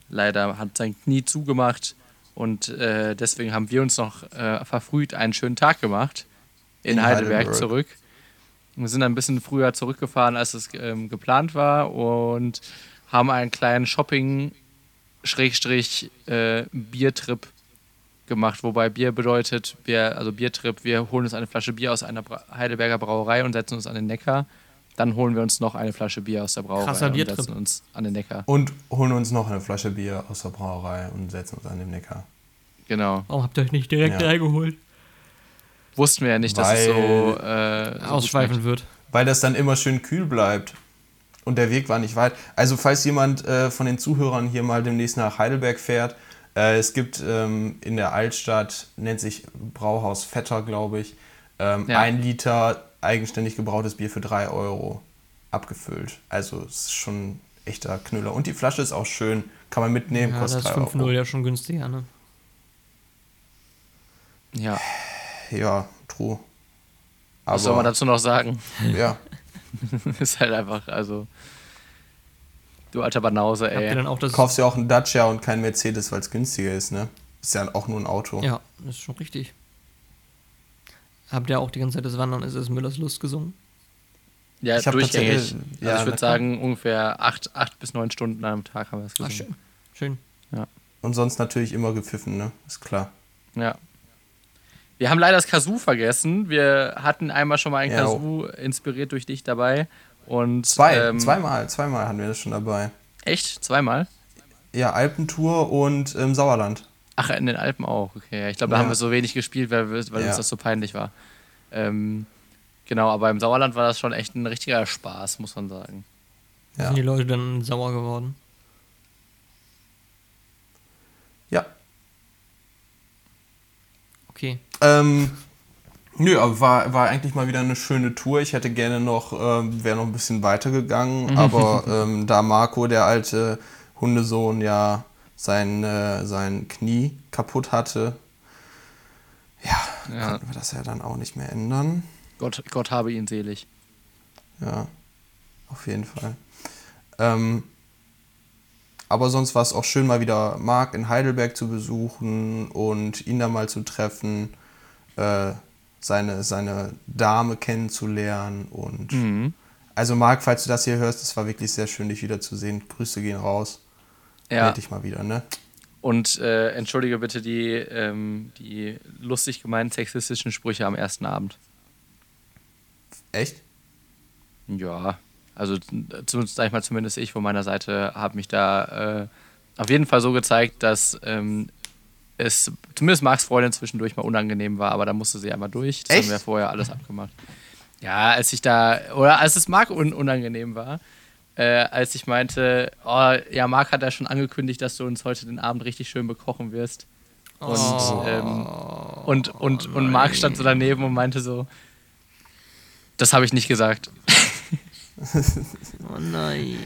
leider hat sein Knie zugemacht und äh, deswegen haben wir uns noch äh, verfrüht einen schönen Tag gemacht in, In Heidelberg, Heidelberg. zurück. Wir sind ein bisschen früher zurückgefahren, als es ähm, geplant war und haben einen kleinen Shopping-Biertrip gemacht, wobei Bier bedeutet, wir, also Biertrip, wir holen uns eine Flasche Bier aus einer Heidelberger Brauerei und setzen uns an den Neckar. Dann holen wir uns noch eine Flasche Bier aus der Brauerei Krasser und Biertrip. setzen uns an den Neckar. Und holen uns noch eine Flasche Bier aus der Brauerei und setzen uns an den Neckar. Genau. Warum habt ihr euch nicht direkt Ja. reingeholt? Wussten wir ja nicht, dass es Weil- so, äh, so Ausschweifen wird. Weil das dann immer schön kühl bleibt. und der Weg war nicht weit. Also falls jemand äh, von den Zuhörern hier mal demnächst nach Heidelberg fährt, äh, es gibt ähm, in der Altstadt, nennt sich Brauhaus Vetter, glaube ich, ähm, Ja. ein Liter eigenständig gebrautes Bier für 3 Euro abgefüllt. Also es ist schon ein echter Knüller. Und die Flasche ist auch schön, kann man mitnehmen, Ja, das kostet ist 3 5-0 Euro. ja schon günstiger, ne? Ja. Ja, true. Aber Was soll man dazu noch sagen? ja, ist halt einfach, also. Du alter Banause, ey. dann auch das. kaufst ja auch einen Dacia und keinen Mercedes, weil es günstiger ist, ne? Ist ja auch nur ein Auto. Ja, das ist schon richtig. Habt ihr auch die ganze Zeit das Wandern ist es Müllers Lust gesungen? Ja, Ich durchgängig. Also ja, ich würde sagen, ungefähr acht, acht bis neun Stunden am Tag haben wir es gesungen. schön. Schön. Und sonst natürlich immer gepfiffen, ne? Ist klar. Ja. Wir haben leider das Kazoo vergessen. Wir hatten einmal schon mal ein Ja, Kazoo inspiriert durch dich dabei. Und Zwei, ähm, zweimal, zweimal hatten wir das schon dabei. Echt? Zweimal? Ja, Alpentour und ähm, Sauerland. Ach, in den Alpen auch. Okay, ja, ich glaube, da Ja. haben wir so wenig gespielt, weil, weil Ja. uns das so peinlich war. Ähm, genau, aber im Sauerland war das schon echt ein richtiger Spaß, muss man sagen. Ja. Sind die Leute dann sauer geworden? Ja. Okay. Ähm, nö, aber war, war eigentlich mal wieder eine schöne Tour. Ich hätte gerne noch, ähm, wäre noch ein bisschen weiter gegangen, aber ähm, da Marco, der alte Hundesohn, ja sein, äh, sein Knie kaputt hatte, ja, Ja. konnten wir das ja dann auch nicht mehr ändern. Gott, Gott habe ihn selig. Ja, auf jeden Fall. Ähm, aber sonst war es auch schön, mal wieder Marc in Heidelberg zu besuchen und ihn da mal zu treffen, äh, seine, seine Dame kennenzulernen. Und Mhm. also Marc, falls du das hier hörst, es war wirklich sehr schön, dich wiederzusehen. Grüße gehen raus. Ja, Meld dich mal wieder, ne? und äh, entschuldige bitte die, ähm, die lustig gemeinen sexistischen Sprüche am ersten Abend. Echt? Ja, also zumindest, sag ich mal, zumindest ich von meiner Seite habe mich da äh, auf jeden Fall so gezeigt, dass ähm, es zumindest Marks Freundin zwischendurch mal unangenehm war, aber da musste sie einmal durch. Das Echt? haben wir vorher alles abgemacht. Ja, als ich da, oder als es Marc un unangenehm war, äh, als ich meinte, oh, ja, Marc hat ja schon angekündigt, dass du uns heute den Abend richtig schön bekochen wirst. Und, Oh. ähm, und, und, und Marc stand so daneben und meinte so, das habe ich nicht gesagt. Oh nein.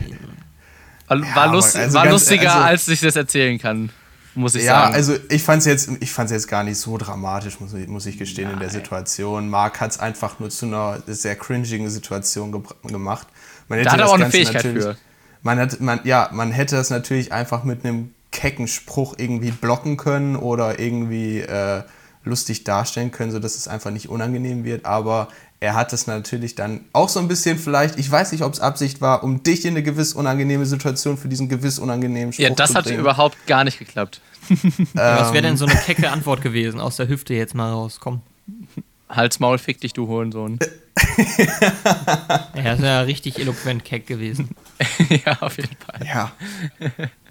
War, war, aber lust, also war ganz- lustiger, also- als ich das erzählen kann, muss ich ja, sagen. also ich fand es jetzt, ich fand's jetzt gar nicht so dramatisch, muss, ich- muss ich gestehen, in der Situation. Marc hat es einfach nur zu einer sehr cringigen Situation gemacht. Man hätte da hat er das auch eine Ganze Fähigkeit natürlich- für. Man hat, man, ja, man hätte das natürlich einfach mit einem kecken Spruch irgendwie blocken können oder irgendwie äh, lustig darstellen können, sodass es einfach nicht unangenehm wird. Aber er hat es natürlich dann auch so ein bisschen vielleicht, ich weiß nicht, ob es Absicht war, um dich in eine gewiss unangenehme Situation für diesen gewiss unangenehmen Spruch Ja, das zu hat bringen. überhaupt gar nicht geklappt. Was wäre denn so eine kecke Antwort gewesen? Aus der Hüfte jetzt mal raus. Hals, Maul, fick dich, du Hurensohn. Er ist ja richtig eloquent keck gewesen. ja, auf jeden Fall. Ja,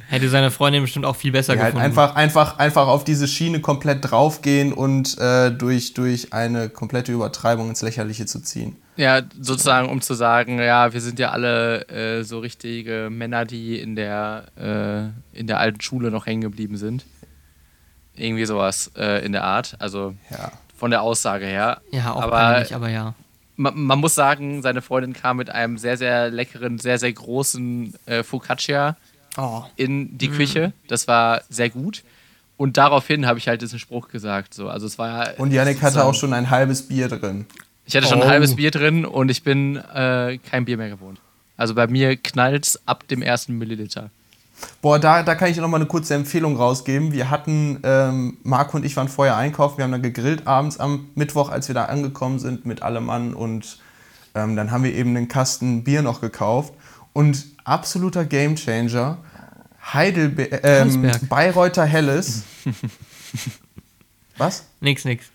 Hätte seine Freundin bestimmt auch viel besser Ja, halt gefunden. einfach, einfach, einfach auf diese Schiene komplett draufgehen und äh, durch, durch eine komplette Übertreibung ins Lächerliche zu ziehen. Ja, sozusagen, um zu sagen, ja, wir sind ja alle äh, so richtige Männer, die in der, äh, in der alten Schule noch hängen geblieben sind. Irgendwie sowas äh, in der Art. Also Ja. Von der Aussage her. ja, auch aber peinlich, aber ja. man, man muss sagen, seine Freundin kam mit einem sehr, sehr leckeren, sehr, sehr großen äh, Focaccia Oh. in die Küche. Das war sehr gut. Und daraufhin habe ich halt diesen Spruch gesagt. So. Also es war Und Yannick hatte auch schon ein halbes Bier drin. Ich hatte schon Oh. ein halbes Bier drin und ich bin äh, kein Bier mehr gewohnt. Also bei mir knallt ab dem ersten Milliliter. Boah, da, da kann ich noch mal eine kurze Empfehlung rausgeben. Wir hatten, ähm, Marco und ich waren vorher einkaufen, wir haben dann gegrillt abends am Mittwoch, als wir da angekommen sind mit allem Mann und ähm, dann haben wir eben einen Kasten Bier noch gekauft und absoluter Gamechanger. Heidelberg, ähm. Bayreuther Helles. Was? Nix, nix.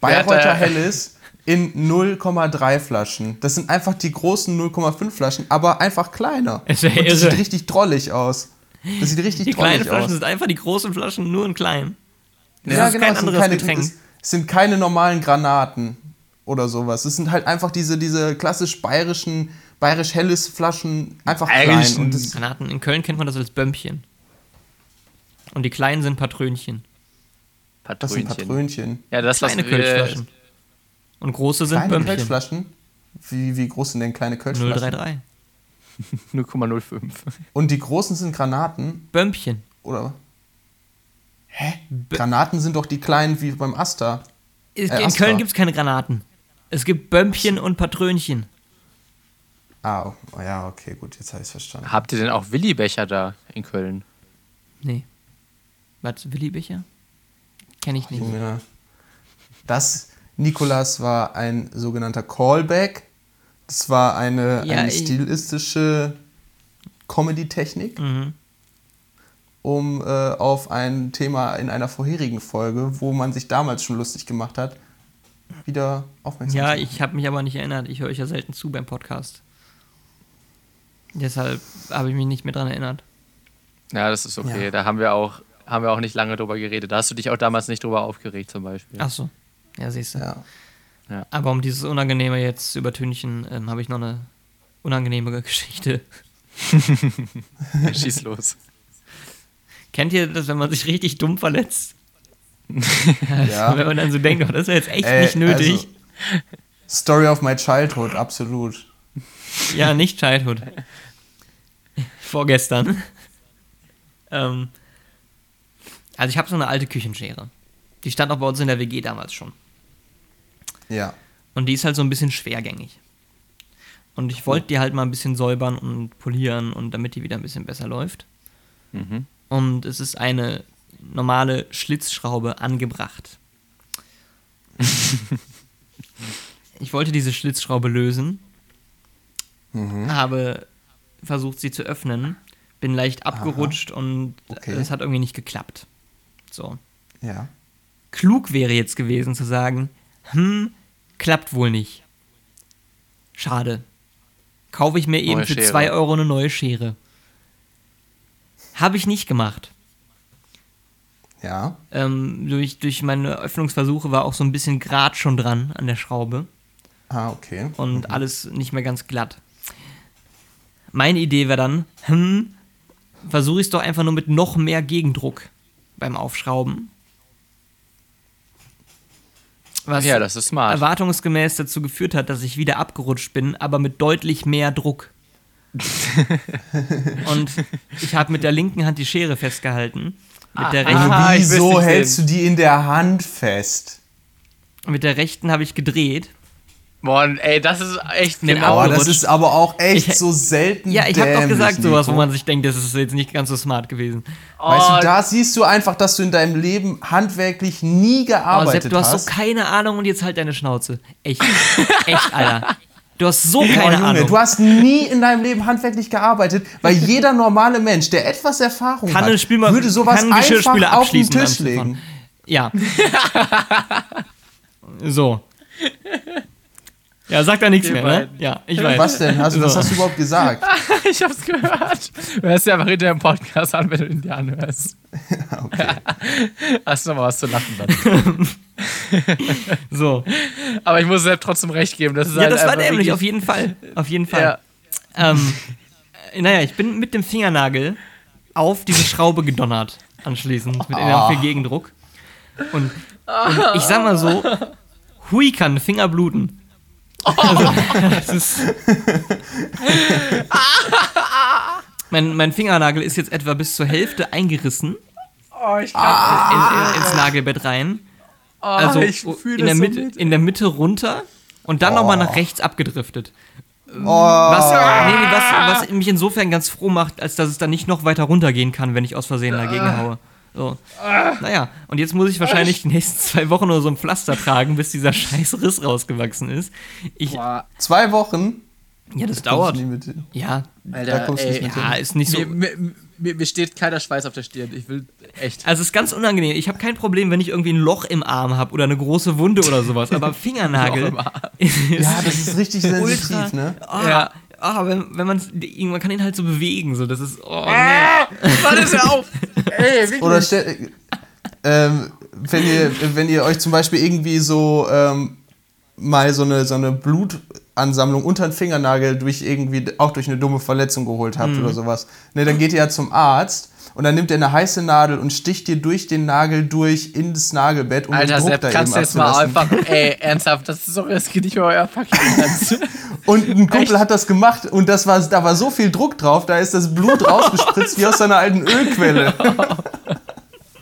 Bayreuther Helles in 0,3 Flaschen. Das sind einfach die großen 0,5 Flaschen, aber einfach kleiner. Es Und das sieht richtig drollig aus. Das sieht richtig Die kleinen drollig Flaschen aus. sind einfach die großen Flaschen, nur in klein. Das ja, ist genau, kein es sind anderes keine, Getränk. Es es sind keine normalen Granaten oder sowas. Es sind halt einfach diese, diese klassisch bayerischen bayerisch helles Flaschen einfach Eigentlich klein. Und Granaten. In Köln kennt man das als Bömpchen. Und die kleinen sind Patrönchen. das sind Patrönchen. Patrönchen. Ja, das was Kleine wir- Kölschflaschen. Und große sind Kleine Bömpchen. Kölschflaschen? Wie, wie groß sind denn kleine Kölschflaschen? 033. 0,05. Und die großen sind Granaten? Bömpchen. Oder? Hä? Granaten sind doch die kleinen wie beim Asta. Es- Äh, In Astra. Köln gibt es keine Granaten. Es gibt Bömpchen und Patrönchen. Ah, oh, ja, okay, gut, jetzt habe ich es verstanden. Habt ihr denn auch Willi-Becher da in Köln? Nee. Was, Willi-Becher? Kenn ich nicht. Junge. Das, Nikolas, war ein sogenannter Callback. Das war eine, Ja, eine stilistische Comedy-Technik, Mhm. um äh, auf ein Thema in einer vorherigen Folge, wo man sich damals schon lustig gemacht hat, wieder aufmerksam Ja, zu machen. ich habe mich aber nicht erinnert. Ich höre euch ja selten zu beim Podcast. Deshalb habe ich mich nicht mehr dran erinnert. Ja, das ist okay. Ja. Da haben wir auch haben wir auch nicht lange drüber geredet. Da hast du dich auch damals nicht drüber aufgeregt zum Beispiel. Ach so. Ja, siehst du. Ja. Aber um dieses Unangenehme jetzt zu übertünchen, ähm, habe ich noch eine unangenehme Geschichte. Schieß los. Kennt ihr das, wenn man sich richtig dumm verletzt? Ja. Wenn man dann so denkt, oh, das ist ja jetzt echt Äh, nicht nötig. also, Story of my childhood, absolut. Ja, nicht Childhood. Vorgestern. ähm, also ich habe so eine alte Küchenschere. Die stand auch bei uns in der WG damals schon. Ja. Und die ist halt so ein bisschen schwergängig. Und ich wollte die halt mal ein bisschen säubern und polieren und damit die wieder ein bisschen besser läuft. Mhm. Und es ist eine normale Schlitzschraube angebracht. ich wollte diese Schlitzschraube lösen, habe versucht, sie zu öffnen, bin leicht abgerutscht und Okay. es hat irgendwie nicht geklappt. So. Ja. Klug wäre jetzt gewesen zu sagen, hm, klappt wohl nicht. Schade. Kaufe ich mir eben Neue für Schere. 2 Euro eine neue Schere. Habe ich nicht gemacht. Ja. Ähm, durch, durch meine Öffnungsversuche war auch so ein bisschen Grat schon dran an der Schraube Ah, okay. und alles nicht mehr ganz glatt. Meine Idee wäre dann, hm, versuche ich es doch einfach nur mit noch mehr Gegendruck beim Aufschrauben. Was Ja, das ist smart. erwartungsgemäß dazu geführt hat, dass ich wieder abgerutscht bin, aber mit deutlich mehr Druck. und ich habe mit der linken Hand die Schere festgehalten. Mit der, rechten, Aha, Wieso hältst du die in der Hand fest? mit der rechten habe ich gedreht. Boah, ey, das ist echt Mit genau. Aber das ist aber auch echt Ich- so selten. Ja, ich habe doch gesagt, sowas, wo Nico. man sich denkt, das ist jetzt nicht ganz so smart gewesen. Weißt Oh, du, da siehst du einfach, dass du in deinem Leben handwerklich nie Oh, gearbeitet Sepp, du hast hast. so keine Ahnung und jetzt halt deine Schnauze. Echt. Echt, Alter. Du hast so keine Boah, Junge, Ahnung. du hast nie in deinem Leben handwerklich gearbeitet, weil jeder normale Mensch, der etwas Erfahrung kann hat, ein Spiel mal, würde sowas kann einfach auf den. Tisch legen. Ja. so. Ja, sag da nichts mehr, ne? Ja, ich weiß. Was denn? Hast, Was So. hast du überhaupt gesagt? ich hab's gehört. Du hörst dir einfach hinter dem Podcast an, wenn du ihn dir anhörst. Okay. Hast du noch mal was zu lachen dann. So. Aber ich muss Sepp trotzdem recht geben. Das ist Ja, halt das war dämlich, auf jeden Fall. Auf jeden Fall. Ja. Ähm, äh, naja, ich bin mit dem Fingernagel auf diese Schraube gedonnert, anschließend, mit enorm viel Gegendruck. Und, und ich sag mal so, hui kann Finger bluten. Also, das ist mein, mein Fingernagel ist jetzt etwa bis zur Hälfte eingerissen Oh, ich in, in, ins Nagelbett rein. Also ich in, fühle der so Mitte, mit. in der Mitte runter und dann nochmal nach rechts abgedriftet. Oh, Was, nee, nee, was, was mich insofern ganz froh macht, als dass es dann nicht noch weiter runtergehen kann, wenn ich aus Versehen dagegen haue. So. Naja, und jetzt muss ich wahrscheinlich die nächsten zwei Wochen nur so ein Pflaster tragen, bis dieser scheiß Riss rausgewachsen ist. Ich, zwei Wochen? ja, das du dauert. Ja, Alter, Da kommst du ey, ja, ist nicht so. mir, mir, mir, steht keiner Schweiß auf der Stirn. Ich will echt. Also es ist ganz unangenehm. Ich habe kein Problem, wenn ich irgendwie ein Loch im Arm habe oder eine große Wunde oder sowas, aber Fingernagel Ja, das ist richtig sensitiv, ne? Oh, Ja. Oh, wenn, wenn man man kann ihn halt so bewegen, so das ist oh, nee. Warte, hör auf! Ey, wirklich. Oder stell, ähm, wenn, ihr, wenn ihr euch zum Beispiel irgendwie so ähm, mal so eine, so eine Blutansammlung unter den Fingernagel durch irgendwie, auch durch eine dumme Verletzung geholt habt Mhm. oder sowas. Ne, dann geht ihr ja zum Arzt und dann nimmt er eine heiße Nadel und sticht dir durch den Nagel durch in das Nagelbett, um Alter, Sepp, da kannst du jetzt mal einfach, ey, ernsthaft, das ist doch, das geht nicht mehr euer fucking Ernst. Und ein Kumpel Echt? hat das gemacht und das war, da war so viel Druck drauf, da ist das Blut rausgespritzt wie aus seiner alten Ölquelle.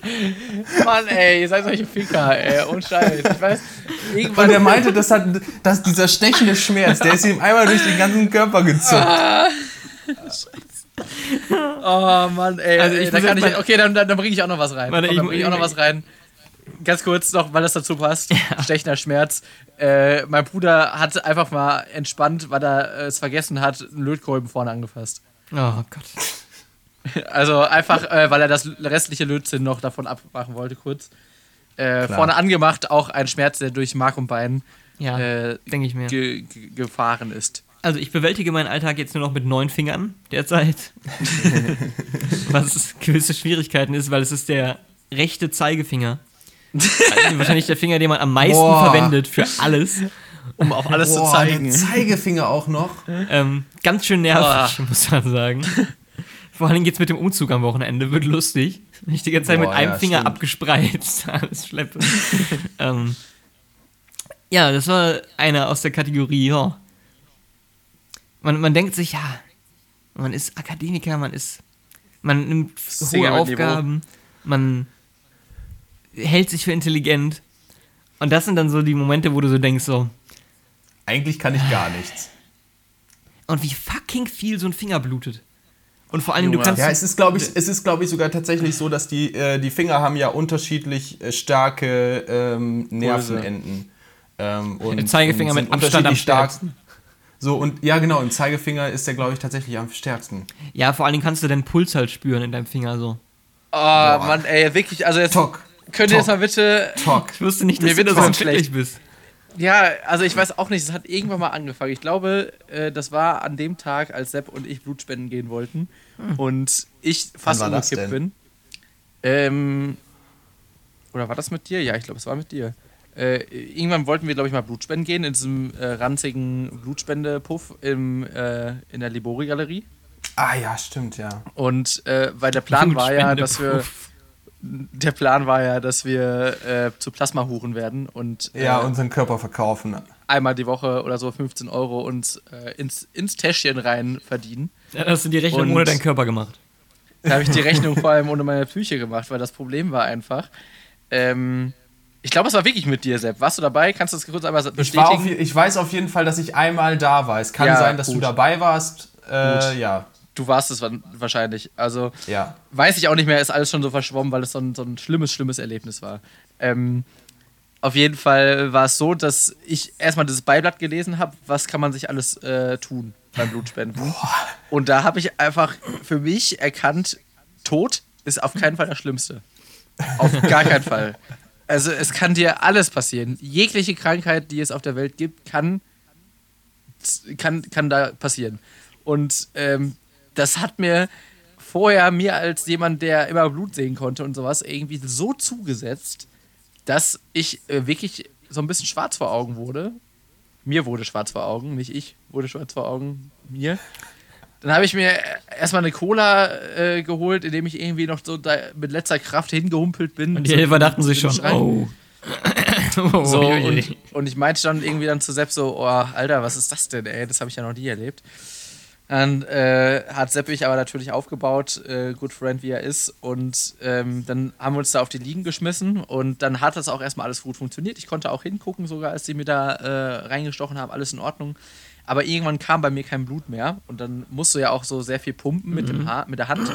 Mann, ey, ihr seid solche Ficker, ey, und Scheiß. Ich weiß, irgendwann. Und er meinte, das hat, dass dieser stechende Schmerz, der ist ihm einmal durch den ganzen Körper gezuckt. Oh Mann, ey. Also ey, ich da kann ich, okay, dann, dann, dann bringe ich auch noch was rein. Warte, Komm, ich dann bringe ich auch noch was rein. Ganz kurz noch, weil das dazu passt. Stechender Schmerz. Äh, mein Bruder hat einfach mal entspannt, weil er äh, es vergessen hat, einen Lötkolben vorne angefasst. Oh Gott. Also einfach, äh, weil er das restliche Lötzinn noch davon abmachen wollte, kurz. Äh, vorne angemacht, auch ein Schmerz, der durch Mark und Bein Ja, äh, denke ich mir. ge ge gefahren ist. Also ich bewältige meinen Alltag jetzt nur noch mit neun Fingern derzeit. Was gewisse Schwierigkeiten ist, weil es ist der rechte Zeigefinger. Also wahrscheinlich der Finger, den man am meisten Boah. verwendet für alles. Um auf alles Boah, zu zeigen. der Zeigefinger auch noch. Ähm, ganz schön nervig, muss man sagen. Vor allem geht's mit dem Umzug am Wochenende, wird lustig. Ich die ganze Zeit mit Boah, einem ja, Finger stimmt. abgespreizt. Alles schleppe. ähm, ja, das war einer aus der Kategorie, ja. Man, man denkt sich, ja, man ist Akademiker, man ist. Man nimmt Singer hohe mit Niveau. Aufgaben, man hält sich für intelligent. Und das sind dann so die Momente, wo du so denkst, so, Eigentlich kann ich gar nichts. und wie fucking viel so ein Finger blutet. Und vor allem, du kannst. Ja, es ist, glaube ich, es ist, glaube ich, sogar tatsächlich so, dass die, äh, die Finger haben ja unterschiedlich äh, starke ähm, Nervenenden. Ähm, und, Der Zeigefinger und mit Abstand am unterschiedlich stark. stärksten. So, und ja, genau, im Zeigefinger ist der, glaube ich, tatsächlich am stärksten. Ja, vor allen Dingen kannst du deinen Puls halt spüren in deinem Finger so. Oh, Mann, ey, wirklich, also jetzt Tock. könnt ihr jetzt mal bitte Talk. Ich wusste nicht, dass du so empfindlich schlecht. bist. Ja, also ich weiß auch nicht, es hat irgendwann mal angefangen. Ich glaube, äh, das war an dem Tag, als Sepp und ich Blutspenden gehen wollten und ich fast umgekippt bin. Ähm, oder war das mit dir? Ja, ich glaube, es war mit dir. Äh, irgendwann wollten wir, glaube ich, mal Blutspenden gehen in diesem äh, ranzigen Blutspendepuff im, äh, in der Libori-Galerie. Ah ja, stimmt, ja. Und äh, weil der Plan war ja, dass wir. Der Plan war ja, dass wir äh, zu Plasmahuren werden und äh, Ja, unseren Körper verkaufen. einmal die Woche oder so 15 Euro uns äh, ins, ins Täschchen rein verdienen. Ja, hast du die Rechnung Und- ohne deinen Körper gemacht. Da habe ich die Rechnung vor allem ohne meine Psyche gemacht, weil das Problem war einfach. Ähm, ich glaube, es war wirklich mit dir, Sepp. Warst du dabei? Kannst du das kurz einmal Ich, war bestätigen? auf, je- ich weiß auf jeden Fall, dass ich einmal da war. Es kann Ja, sein, dass du gut. dabei warst. Äh, ja, du warst es wa- wahrscheinlich. Also ja. weiß ich auch nicht mehr, ist alles schon so verschwommen, weil es so ein, so ein schlimmes, schlimmes Erlebnis war. Ähm, auf jeden Fall war es so, dass ich erstmal das Beiblatt gelesen habe, was kann man sich alles äh, tun beim Blutspenden. Und da habe ich einfach für mich erkannt, Tod ist auf keinen Fall das Schlimmste. Auf gar keinen Fall. Also es kann dir alles passieren. Jegliche Krankheit, die es auf der Welt gibt, kann, kann, kann da passieren. Und ähm, das hat mir vorher mir als jemand, der immer Blut sehen konnte und sowas, irgendwie so zugesetzt, dass ich äh, wirklich so ein bisschen schwarz vor Augen wurde. Mir wurde schwarz vor Augen, nicht ich wurde schwarz vor Augen, mir. Dann habe ich mir erstmal eine Cola äh, geholt, indem ich irgendwie noch so da mit letzter Kraft hingehumpelt bin. Und die Helfer dachten sich schon, Schrank. oh. oh So, und, und ich meinte dann irgendwie dann zu Sepp so, oh, Alter, was ist das denn, ey? Das habe ich ja noch nie erlebt. Dann äh, hat Sepp mich aber natürlich aufgebaut, äh, good friend wie er ist. Und ähm, dann haben wir uns da auf die Liegen geschmissen und dann hat das auch erstmal alles gut funktioniert. Ich konnte auch hingucken, sogar als sie mir da äh, reingestochen haben, alles in Ordnung. Aber irgendwann kam bei mir kein Blut mehr und dann musst du ja auch so sehr viel pumpen mit, dem Haar, mit der Hand.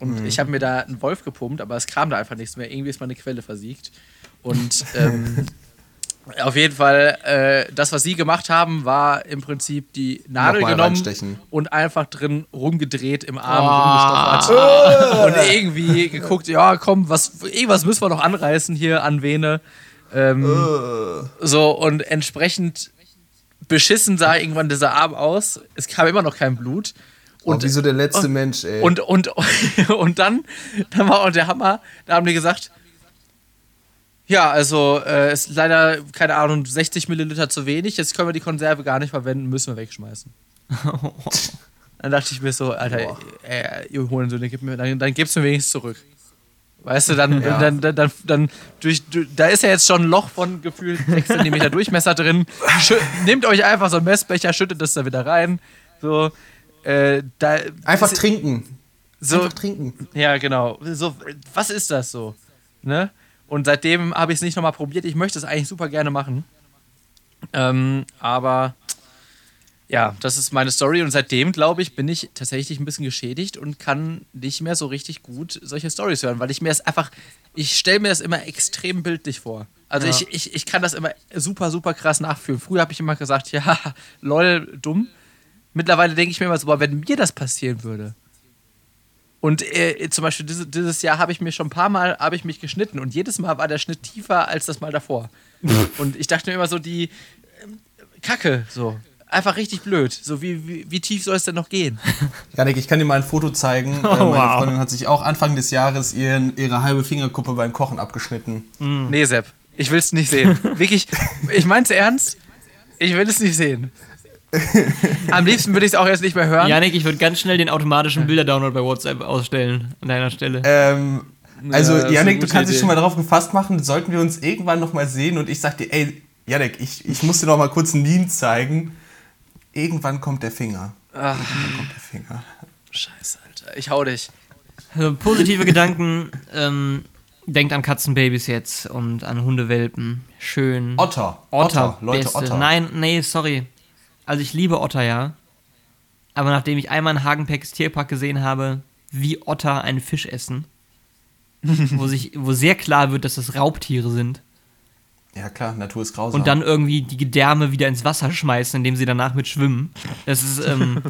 Und ich habe mir da einen Wolf gepumpt, aber es kam da einfach nichts mehr. Irgendwie ist meine Quelle versiegt. Und ähm, auf jeden Fall, äh, das, was sie gemacht haben, war im Prinzip die Nadel Nochmal genommen und einfach drin rumgedreht im Arm rumgestochert. und irgendwie geguckt, ja, komm, was, irgendwas müssen wir noch anreißen hier an Vene. Ähm, so, und entsprechend beschissen sah irgendwann dieser Arm aus. Es kam immer noch kein Blut. Und Und, wie so der letzte Mensch, ey. und, und, und dann, dann war auch der Hammer, da haben die gesagt, Ja, also äh, ist leider, keine Ahnung, 60 Milliliter zu wenig. Jetzt können wir die Konserve gar nicht verwenden, müssen wir wegschmeißen. dann dachte ich mir so, Alter, äh, ihr Hohensöhne, gib mir, dann, dann gib's mir wenigstens zurück. Weißt du, dann, Ja. dann, dann, dann, dann durch, durch, da ist ja jetzt schon ein Loch von gefühlt 6 cm Durchmesser drin. Schü nehmt euch einfach so einen Messbecher, schüttet das da wieder rein. So, äh, da, Einfach ist- trinken. so, Einfach trinken. ja, genau. So, was ist das so? Ne? Und seitdem habe ich es nicht nochmal probiert. Ich möchte es eigentlich super gerne machen. Ähm, aber ja, das ist meine Story. Und seitdem, glaube ich, bin ich tatsächlich ein bisschen geschädigt und kann nicht mehr so richtig gut solche Stories hören, weil ich mir das einfach, ich stelle mir das immer extrem bildlich vor. Also Ja. ich, ich, ich kann das immer super, super krass nachfühlen. Früher habe ich immer gesagt, ja, lol, dumm. Mittlerweile denke ich mir immer so, wenn mir das passieren würde, und äh, zum Beispiel diese, dieses Jahr habe ich mir schon ein paar Mal habe ich mich geschnitten und jedes Mal war der Schnitt tiefer als das Mal davor. und ich dachte mir immer so, die ähm, Kacke, so. Einfach richtig blöd. So, wie, wie, wie tief soll es denn noch gehen? Janik, ich kann dir mal ein Foto zeigen. äh, meine wow. Freundin hat sich auch Anfang des Jahres ihren, ihre halbe Fingerkuppe beim Kochen abgeschnitten. Nee, Sepp. Ich will es nicht sehen. Wirklich, ich mein's ernst. Ich will es nicht sehen. Am liebsten würde ich es auch jetzt nicht mehr hören. Janik, ich würde ganz schnell den automatischen Bilder-Download bei WhatsApp ausstellen an deiner Stelle. Ähm, also, Ja, Janik, du kannst dich Idee. schon mal darauf gefasst machen, sollten wir uns irgendwann noch mal sehen und ich sag dir, ey, Janik, ich, ich muss dir noch mal kurz ein Meme zeigen. Irgendwann kommt der Finger. Ach, Irgendwann kommt der Finger. scheiße, Alter. Ich hau dich. Also, positive Gedanken. Ähm, denkt an Katzenbabys jetzt und an Hundewelpen. Schön. Otter. Otter, Leute, beste. Otter. Nein, nee, sorry. Also ich liebe Otter, ja. Aber nachdem ich einmal in Hagenpecks Tierpark gesehen habe, wie Otter einen Fisch essen, wo, sich, wo sehr klar wird, dass das Raubtiere sind, Ja, klar, Natur ist grausam. und dann irgendwie die Gedärme wieder ins Wasser schmeißen, indem sie danach mit schwimmen. Das ist, ähm,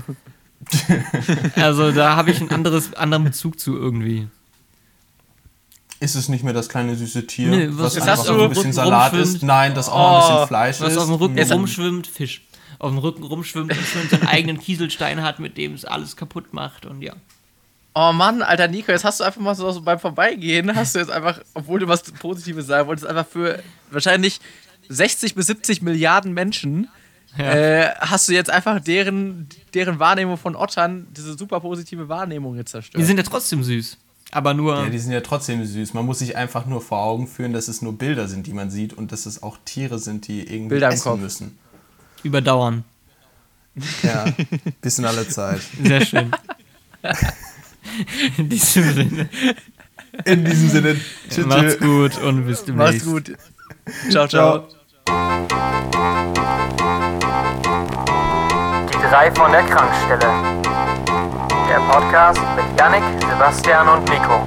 also da habe ich einen anderes, anderen Bezug zu irgendwie. Ist es nicht mehr das kleine süße Tier, Nee, was was- einfach so ein bisschen Salat rumschwimmt. ist? Nein, das auch noch ein Oh, bisschen Fleisch Was ist. auf dem Rücken rumschwimmt, Fisch. Auf dem Rücken rumschwimmt und schon seinen eigenen Kieselstein hat, mit dem es alles kaputt macht und ja. Oh Mann, Alter Nico, jetzt hast du einfach mal so, so beim Vorbeigehen, hast du jetzt einfach, obwohl du was Positives sagen wolltest, einfach für wahrscheinlich 60 bis 70 Milliarden Menschen, äh, hast du jetzt einfach deren, deren Wahrnehmung von Ottern, diese super positive Wahrnehmung jetzt zerstört. Die sind ja trotzdem süß. Aber nur. Ja, die sind ja trotzdem süß. Man muss sich einfach nur vor Augen führen, dass es nur Bilder sind, die man sieht und dass es auch Tiere sind, die irgendwie Bilder essen müssen. Überdauern. Ja, bis in alle Zeit. Sehr schön. In diesem Sinne, In diesem Sinne, tschüss. macht's gut und bis demnächst. Mach's gut. Ciao, ciao. Die drei von der Krankstelle. Der Podcast mit Yannick, Sebastian und Nico.